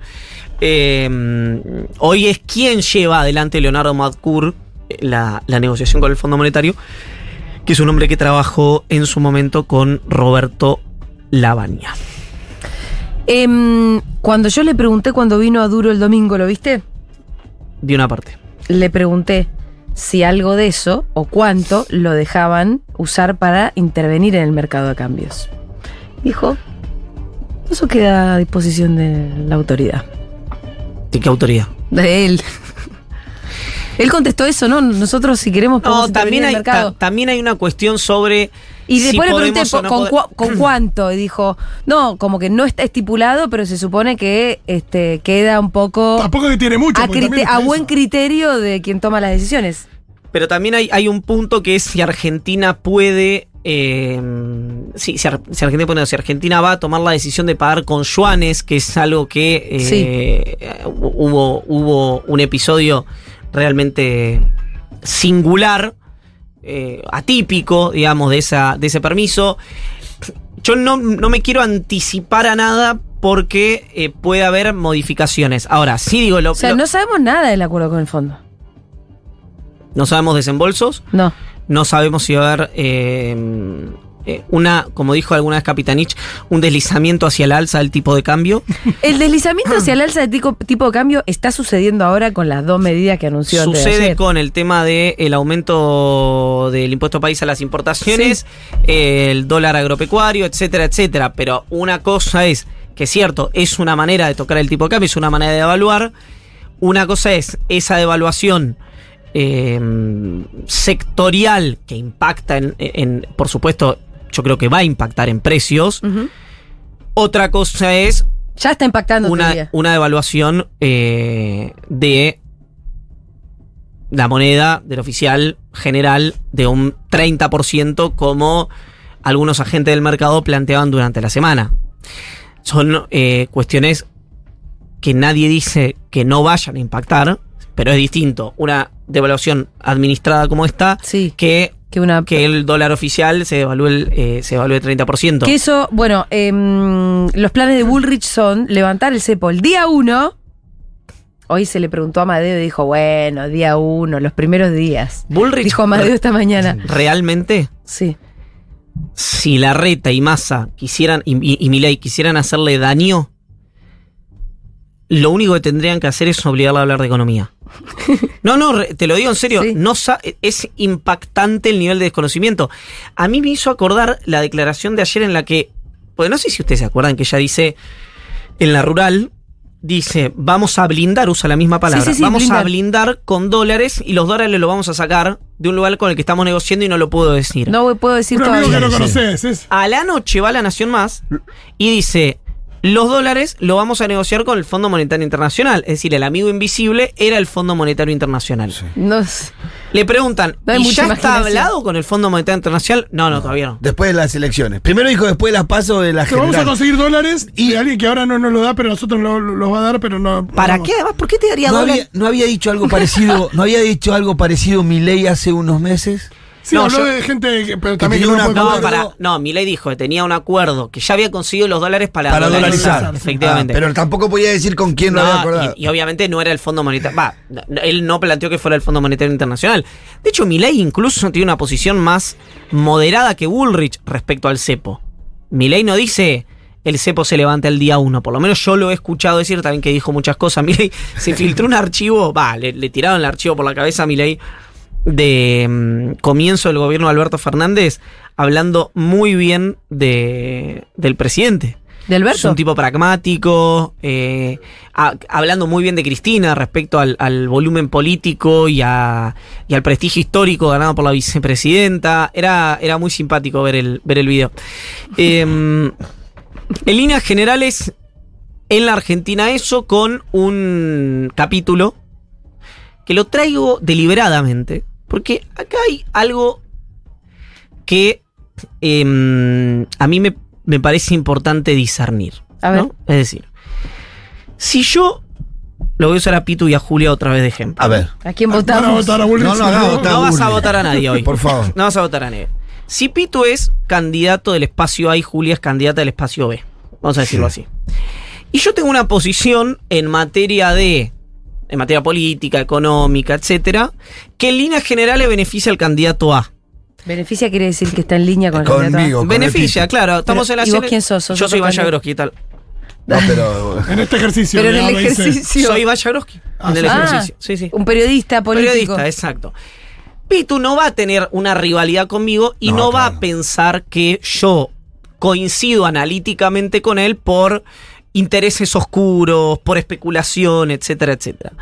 Eh, hoy es quien lleva adelante Leonardo Madcour la, la negociación con el Fondo Monetario, que es un hombre que trabajó en su momento con Roberto Lavagna. Em, cuando yo le pregunté cuando vino a Duro el domingo, ¿lo viste? De una parte. Le pregunté si algo de eso o cuánto lo dejaban usar para intervenir en el mercado de cambios. Dijo, eso queda a disposición de la autoridad. ¿De qué autoridad? De él. Él contestó eso, ¿no? Nosotros si queremos podemos No, también hay, el mercado. ta- también hay una cuestión sobre. Y si después le pregunté no con, [clears throat] cuánto y dijo, no, como que no está estipulado, pero se supone que este queda un poco Tampoco que tiene mucho. a, buen criterio de quien toma las decisiones. Pero también hay, hay un punto que es si Argentina puede. eh, sí, si, Ar- si Argentina, si Argentina va a tomar la decisión de pagar con yuanes, que es algo que eh, hubo, hubo un episodio realmente singular, eh, atípico, digamos, de, esa, de ese permiso. yo no, no me quiero anticipar a nada porque eh, puede haber modificaciones. Ahora, sí digo, lo, O sea, lo- no sabemos nada del acuerdo con el fondo. no sabemos desembolsos, No. no sabemos si va a haber eh, eh, una, como dijo alguna vez Capitanich, un deslizamiento hacia el alza del tipo de cambio. [laughs] El deslizamiento hacia el alza de tipo, tipo de cambio está sucediendo ahora con las dos medidas que anunció de Sucede ayer. con el tema del aumento del impuesto país a las importaciones, el dólar agropecuario, etcétera, etcétera. Pero una cosa es que es cierto, es una manera de tocar el tipo de cambio, es una manera de evaluar. Una cosa es esa devaluación eh, sectorial que impacta en, en- por supuesto, yo creo que va a impactar en precios. Otra cosa es Ya está impactando una, una devaluación eh, de la moneda del oficial general de un 30% como algunos agentes del mercado planteaban durante la semana. Son eh, cuestiones que nadie dice que no vayan a impactar, pero es distinto una devaluación administrada como esta Sí. que, Que una que el dólar oficial se devalúe el, eh, se devalúe el 30%. Que eso, bueno, em, los planes de Bullrich son levantar el cepo el día uno. Hoy se le preguntó a Amadeo y dijo, bueno, día uno, los primeros días. Bullrich Dijo Amadeo esta mañana. realmente Sí. si la reta y Massa quisieran, y, y, y Milei quisieran hacerle daño, lo único que tendrían que hacer es obligarla a hablar de economía. No, no, te lo digo en serio, Sí. no sa- es impactante el nivel de desconocimiento. A mí me hizo acordar la declaración de ayer en la que, pues no sé si ustedes se acuerdan que ella dice, en la rural, dice, vamos a blindar, usa la misma palabra, Sí, sí, sí, vamos a blindar. con dólares y los dólares los vamos a sacar de un lugar con el que estamos negociando y no lo puedo decir. No puedo decir amigo todavía. que no conoces. Es, A la noche va la Nación Más y dice, los dólares lo vamos a negociar con el Fondo Monetario Internacional. Es decir, el amigo invisible era el Fondo Monetario Internacional. No es- Le preguntan, No ¿y ya está hablado con el Fondo Monetario Internacional? No, no, todavía no. Después de las elecciones. Primero dijo después de las pasos de la que vamos a conseguir dólares y alguien que ahora no nos lo da, pero nosotros lo- lo- los va a dar, pero no. ¿Para qué además? ¿Por qué te daría ¿No dólares? había, no había dicho algo parecido, no había dicho algo parecido Milei hace unos meses? Sí, No, habló yo- de gente que, pero también que tenía no una- No, para, no, Milei dijo que tenía un acuerdo, que ya había conseguido los dólares para, Para dolarizar. Efectivamente. Ah, pero tampoco podía decir con quién lo había No, acordado. y, y obviamente no era el Fondo Monetario. Va, no, no, él no planteó que fuera el Fondo Monetario Internacional. De hecho, Milei incluso tiene una posición más moderada que Bullrich respecto al cepo. Milei no dice el cepo se levanta el día uno. Por lo menos yo lo he escuchado decir también que dijo muchas cosas. [laughs] Milei se filtró un archivo, va, le, le tiraron el archivo por la cabeza a Milei de mm, comienzo del gobierno de Alberto Fernández hablando muy bien de, del presidente. ¿De Es Alberto? un tipo pragmático, eh, a- hablando muy bien de Cristina respecto al, al volumen político y, a- y al prestigio histórico ganado por la vicepresidenta. Era, era muy simpático ver el, ver el video. Eh, [laughs] en líneas generales, en la Argentina eso con un capítulo que lo traigo deliberadamente, porque acá hay algo que em, a mí me, me parece importante discernir. A ver. ¿no? Es decir, si yo lo voy a usar a Pitu y a Julia otra vez de ejemplo. A ver. ¿A quién a votamos? votar a. No, no, vas a votar a nadie hoy. Por favor. No vas a votar a nadie. Si Pitu es candidato del espacio A y Julia es candidata del espacio B. Vamos a decirlo así. Y yo tengo una posición en materia de. En materia política, económica, etcétera, que en líneas generales beneficia al candidato A. Beneficia quiere decir que está en línea con el candidato A. Conmigo. con Beneficia, el claro. Estamos Pero, en la ¿y vos quién sos? ¿Sos Yo soy? Vallagroski, ¿qué tal? No, pero. [laughs] En este ejercicio. Pero en el y ejercicio. Soy Vallagroski. Ah, en el Ah, ejercicio. Sí, sí. Un periodista político. Periodista, exacto. Pitu no va a tener una rivalidad conmigo y no, No, va a pensar que yo coincido analíticamente con él por intereses oscuros, por especulación, etcétera, etcétera.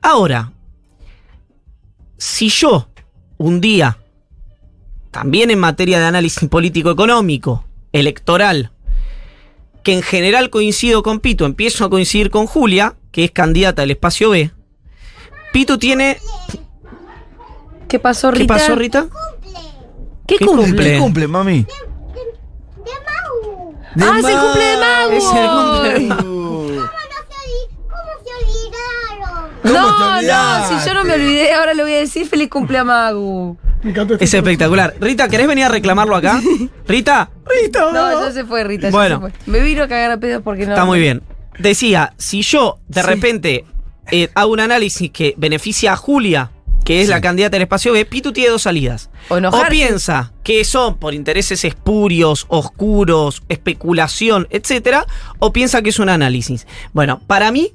Ahora, si yo un día, también en materia de análisis político-económico, electoral, que en general coincido con Pitu, empiezo a coincidir con Julia, que es candidata del espacio B, Pitu tiene ¿Qué pasó, Rita? ¿Qué pasó, Rita? ¿Qué ¿Qué cumple? cumple? ¿Qué cumple, mami? De ¡Ah, es el cumple de Mago! Es el cumple de Mago. ¿Cómo se olvidaron? ¿Cómo te No, no, si yo no me olvidé, ahora le voy a decir feliz cumple a Magu. Me encanta este Es espectacular. Rita, ¿querés venir a reclamarlo acá? [laughs] Rita, Rita. No, ya se fue, Rita. ya Bueno. se fue. Me vino a cagar a pedos porque no. Está muy bien. Decía, si yo de Sí. repente eh, hago un análisis que beneficia a Julia, que es la candidata del espacio B, Pitu tiene dos salidas. O piensa que son por intereses espurios, oscuros, especulación, etcétera, o piensa que es un análisis. Bueno, para mí,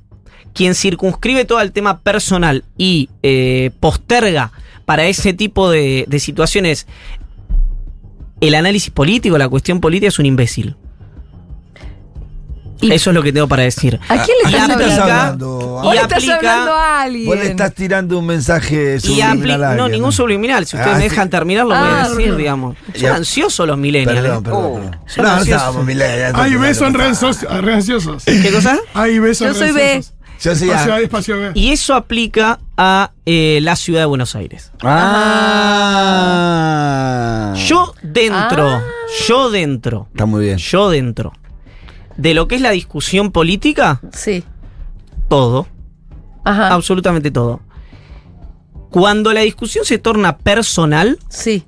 quien circunscribe todo el tema personal y eh, posterga para ese tipo de, de situaciones el análisis político, la cuestión política, es un imbécil. Y- Eso es lo que tengo para decir. ¿A quién le estás aplica- hablando? y Vos le estás aplica- hablando a alguien. Vos le estás tirando un mensaje subliminal. no, ningún subliminal. Si ustedes Ah, me sí. dejan terminar, lo voy Ah, a decir, no. digamos. Son Ya. ansiosos los millennials. Perdón, ¿eh? perdón, Oh, perdón. son No, no ansiosos. estábamos millennials, A y B son re ansiosos-. ¿Qué cosa? A y B son Yo soy B. Yo soy Espacio A. A y espacio B. Y eso aplica a eh, la ciudad de Buenos Aires. Ah. Yo dentro, Ah. yo dentro, Está muy bien. yo dentro de lo que es la discusión política, Sí. todo, Ajá. absolutamente todo. Cuando la discusión se torna personal, Sí.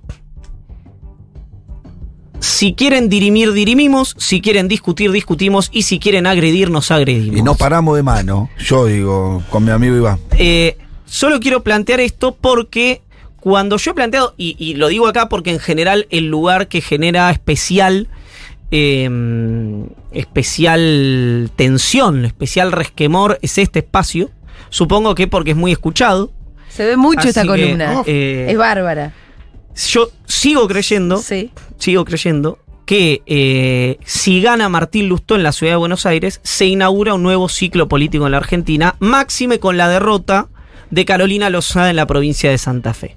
si quieren dirimir, dirimimos, si quieren discutir, discutimos, y si quieren agredir, nos agredimos. Y no paramos de mano. Yo digo, con mi amigo Iván. Eh, solo quiero plantear esto porque cuando yo he planteado, y, y lo digo acá porque en general el lugar que genera especial, eh, especial tensión, especial resquemor es este espacio, supongo que porque es muy escuchado. Se ve mucho Así esta que, columna. eh, es bárbara. Yo sigo creyendo, Sí. sigo creyendo que eh, si gana Martín Lustó en la ciudad de Buenos Aires, se inaugura un nuevo ciclo político en la Argentina, máxime con la derrota de Carolina Lozada en la provincia de Santa Fe.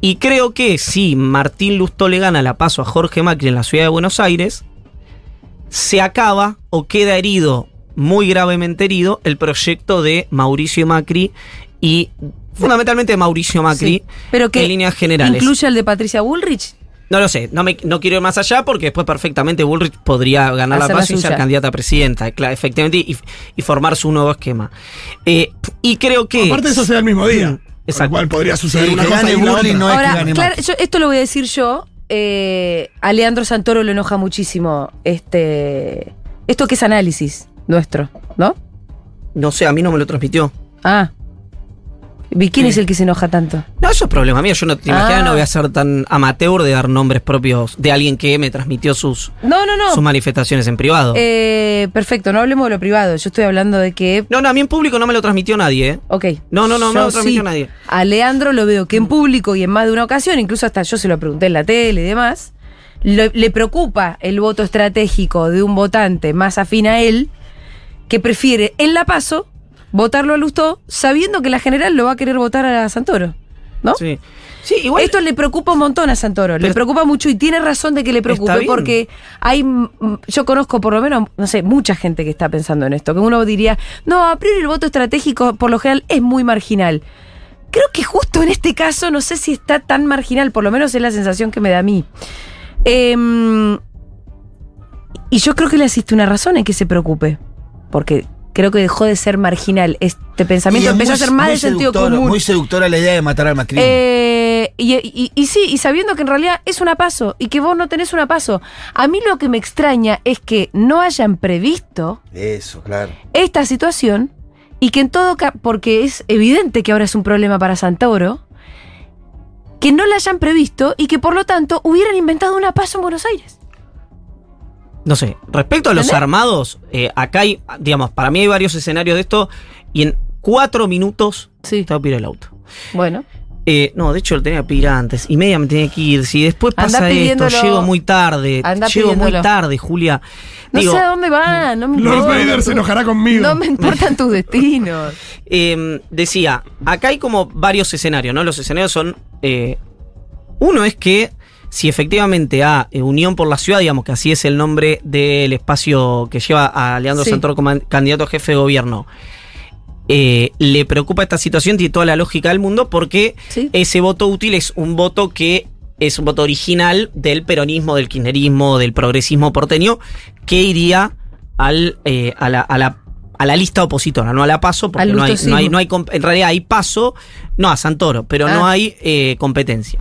Y creo que si Martín Lustó le gana la paso a Jorge Macri en la ciudad de Buenos Aires, se acaba o queda herido, muy gravemente herido, el proyecto de Mauricio Macri y fundamentalmente de Mauricio Macri Sí. Pero que en líneas generales. incluye el de Patricia Bullrich. No lo sé, no, me, no quiero ir más allá porque después perfectamente Bullrich podría ganar la Hacer la paso y ser candidata a presidenta, efectivamente, y, y formar su nuevo esquema. Eh, y creo que... Aparte eso se da el mismo día. Mm, Con exacto. lo cual podría suceder Sí, una que cosa gane y otra. no es que Ahora, gane claro, yo- esto lo voy a decir yo. Eh, a Leandro Santoro lo enoja muchísimo este esto que es análisis nuestro, ¿no? No sé, a mí no me lo transmitió. Ah. ¿Y quién Sí. es el que se enoja tanto? No, eso es problema mío. Yo no te imaginas, Ah. no voy a ser tan amateur de dar nombres propios de alguien que me transmitió sus, No, no, no. sus manifestaciones en privado. Eh, perfecto, no hablemos de lo privado. Yo estoy hablando de que. no, no, a mí en público no me lo transmitió nadie, ¿eh? Ok. No, no, no, no Yo lo transmitió sí. nadie. A Leandro lo veo que en público y en más de una ocasión, incluso hasta yo se lo pregunté en la tele y demás, lo- le preocupa el voto estratégico de un votante más afín a él, que prefiere en la paso votarlo a Lustó, sabiendo que la general lo va a querer votar a Santoro. ¿no? Sí. Sí, igual. Esto le preocupa un montón a Santoro, le preocupa mucho y tiene razón de que le preocupe porque hay, yo conozco por lo menos, no sé, mucha gente que está pensando en esto, que uno diría, no, a priori el voto estratégico por lo general es muy marginal. Creo que justo en este caso no sé si está tan marginal, por lo menos es la sensación que me da a mí. Em, y yo creo que le asiste una razón en que se preocupe, porque creo que dejó de ser marginal. Este pensamiento es empezó muy- a ser más de sentido común. Muy seductora la idea de matar al Macri. Eh, y, y- y sí, y sabiendo que en realidad es una paso y que vos no tenés una paso. A mí lo que me extraña es que no hayan previsto Eso, claro. esta situación y que en todo caso, porque es evidente que ahora es un problema para Santoro, que no la hayan previsto y que por lo tanto hubieran inventado una paso en Buenos Aires. No sé, respecto a los ¿Entendés? armados, eh, acá hay, digamos, para mí hay varios escenarios de esto y en cuatro minutos Sí. te va a pedir el auto. Bueno, Eh, no, de hecho lo tenía que pedir antes y media me tenía que ir. Si después pasa esto, llego muy tarde. Anda llego muy tarde, Julia. no Digo, sé a dónde van, no me Lord. Vader se enojará conmigo. No me importan tus destinos. [laughs] eh, decía, acá hay como varios escenarios, ¿no? Los escenarios son. eh, uno es que si efectivamente a eh, Unión por la Ciudad, digamos que así es el nombre del espacio que lleva a Leandro Sí. Santoro como candidato a jefe de gobierno, eh, le preocupa esta situación, tiene toda la lógica del mundo, porque Sí. ese voto útil es un voto que es un voto original del peronismo, del kirchnerismo, del progresismo porteño, que iría al, eh, a, la, a la- a la lista opositora, no a la paso, porque no hay, no hay, no hay comp- en realidad hay paso, no a Santoro, pero no Ah. hay eh, competencia.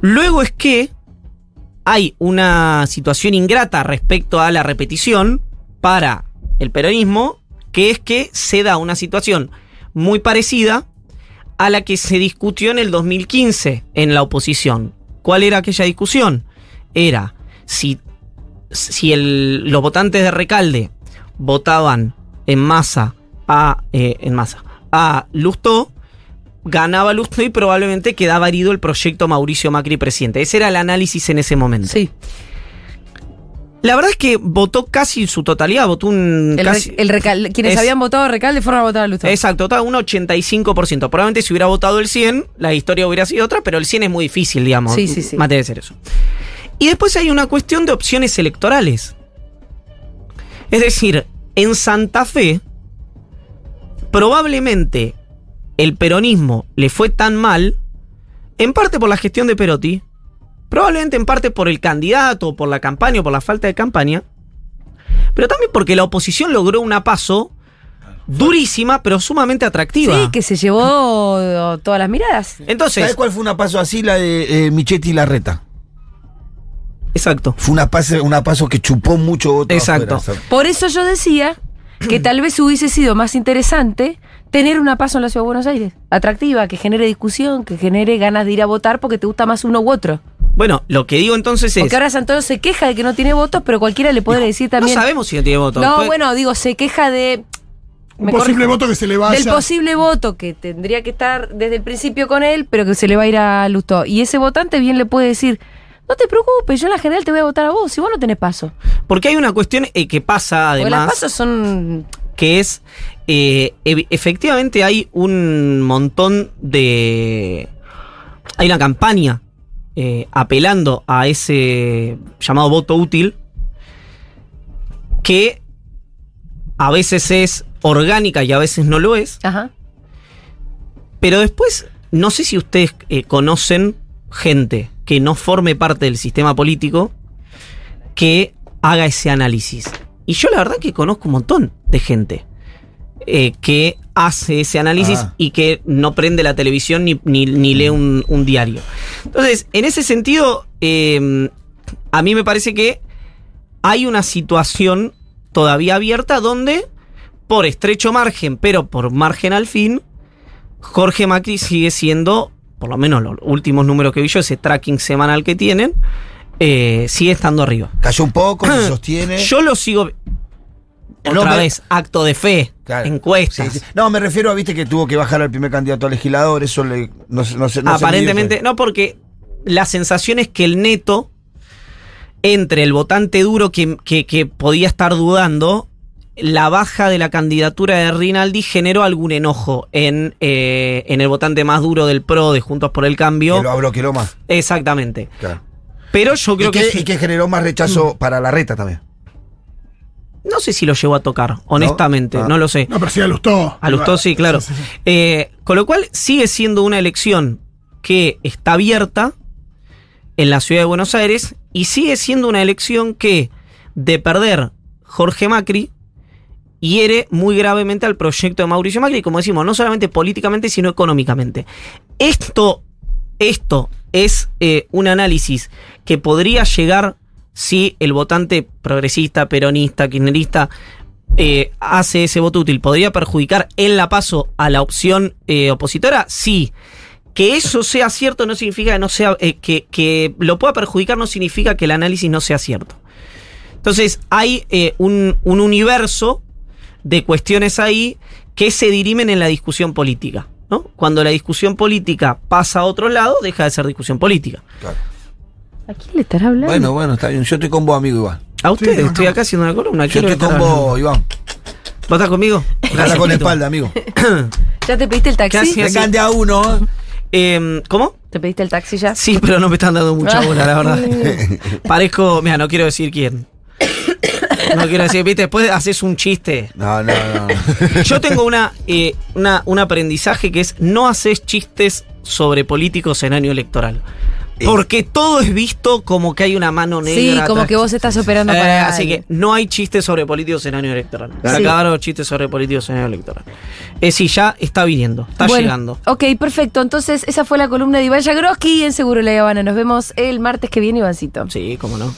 Luego es que hay una situación ingrata respecto a la repetición para el peronismo, que es que se da una situación muy parecida a la que se discutió en el 2015 en la oposición. ¿Cuál era aquella discusión? Era si, si el- los votantes de Recalde votaban en masa a, eh, en masa, a Lustó, ganaba Lustó y probablemente quedaba herido el proyecto Mauricio Macri presidente. Ese era el análisis en ese momento. Sí. La verdad es que votó casi su totalidad, votó un El casi- el recal- quienes es- habían votado a Recalde fueron a votar a Lustó. Exacto, un 85%. Probablemente si hubiera votado el 100, la historia hubiera sido otra, pero el 100 es muy difícil, digamos. Sí, sí, sí. Más debe ser eso. Y después hay una cuestión de opciones electorales. Es decir, en Santa Fe, probablemente el peronismo le fue tan mal, en parte por la gestión de Perotti, probablemente en parte por el candidato, por la campaña o por la falta de campaña, pero también porque la oposición logró una paso durísima, pero sumamente atractiva. Sí, que se llevó todas las miradas. Entonces, ¿Sabes cuál fue una paso así? La de eh, Michetti y Larreta. exacto. Fue una, pase, una paso que chupó mucho voto. Exacto. afuera. Por eso yo decía que tal vez hubiese sido más interesante tener una paso en la ciudad de Buenos Aires. Atractiva, que genere discusión, que genere ganas de ir a votar porque te gusta más uno u otro. Bueno, lo que digo entonces es. Porque ahora Santoyo se queja de que no tiene votos, pero cualquiera le puede decir no también. sabemos si no tiene voto. No, Puede- bueno, digo, se queja de. Un posible corrijo. voto que se le vaya. Del posible voto que tendría que estar desde el principio con él, pero que se le va a ir a Lustó. Y ese votante bien le puede decir: No te preocupes, yo en la general te voy a votar a vos, si vos no tenés paso. Porque hay una cuestión eh, que pasa Porque además. las pasos son. que es eh, efectivamente hay un montón de hay una campaña eh, apelando a ese llamado voto útil que a veces es orgánica y a veces no lo es Ajá. pero después no sé si ustedes eh, conocen gente que no forme parte del sistema político que haga ese análisis. Y yo la verdad que conozco un montón de gente eh, que hace ese análisis Ah. y que no prende la televisión ni, ni- ni lee un, un diario. Entonces, en ese sentido, eh, a mí me parece que hay una situación todavía abierta donde, por estrecho margen, pero por margen al fin, Jorge Macri sigue siendo, por lo menos los últimos números que vi yo, ese tracking semanal que tienen, eh, sigue estando arriba. Cayó un poco, se [clears throat] sostiene. Yo lo sigo. No, Otra me- vez, acto de fe, Claro. encuestas. Sí, sí. No, me refiero a, viste, que tuvo que bajar al primer candidato a legislador, eso le, no, no, no Aparentemente, no, porque la sensación es que el neto, entre el votante duro que, que- que podía estar dudando, la baja de la candidatura de Rinaldi generó algún enojo en, eh, en el votante más duro del PRO de Juntos por el Cambio. Que lo bloqueó más. Exactamente. Claro. Pero yo creo y, que, que, y que generó más rechazo para la reta también. No sé si lo llevó a tocar, honestamente, Ah. no, lo sé. No, pero sí a Lustó. A Lustó sí, claro. Sí, sí, sí. Eh, con lo cual sigue siendo una elección que está abierta en la ciudad de Buenos Aires y sigue siendo una elección que, de perder Jorge Macri, hiere muy gravemente al proyecto de Mauricio Macri, como decimos, no solamente políticamente, sino económicamente. Esto, esto es eh, un análisis que podría llegar si el votante progresista, peronista, kirchnerista eh, hace ese voto útil, ¿podría perjudicar en la paso a la opción eh, opositora? Sí. Que eso sea cierto no significa que no sea. eh, que, que lo pueda perjudicar no significa que el análisis no sea cierto. Entonces, hay un, un universo de cuestiones ahí que se dirimen en la discusión política. ¿no? Cuando la discusión política pasa a otro lado, deja de ser discusión política. ¿A quién le estará hablando? Bueno, bueno, está bien. Yo estoy con vos, amigo Iván. A Sí, no, estoy no. acá haciendo una columna. Yo estoy con hablando. vos, Iván. ¿Vos estás conmigo? Jala con la espalda, amigo. [clears throat] ¿Ya te pediste el taxi? Vengan de a uno. Eh, ¿Cómo? ¿Te pediste el taxi ya? Sí, pero no me están dando mucha [laughs] bola, la verdad. [laughs] Parezco, mira, no quiero decir quién. No quiero decir, viste, después haces un chiste. No, no, no. no. [laughs] Yo tengo una, eh, una, un aprendizaje que es no haces chistes sobre políticos en año electoral. Porque todo es visto como que hay una mano negra. Sí, como atrás. que vos estás operando Eh, para. así alguien. que no hay chistes sobre políticos en año electoral. Se Sí. acabaron los chistes sobre políticos en año electoral. Es sí, ya está viniendo, está Bueno, llegando. Ok, perfecto. Entonces, esa fue la columna de Iván Jagroski en Seguro La Habana. Nos vemos el martes que viene, Ivancito. Sí, cómo no.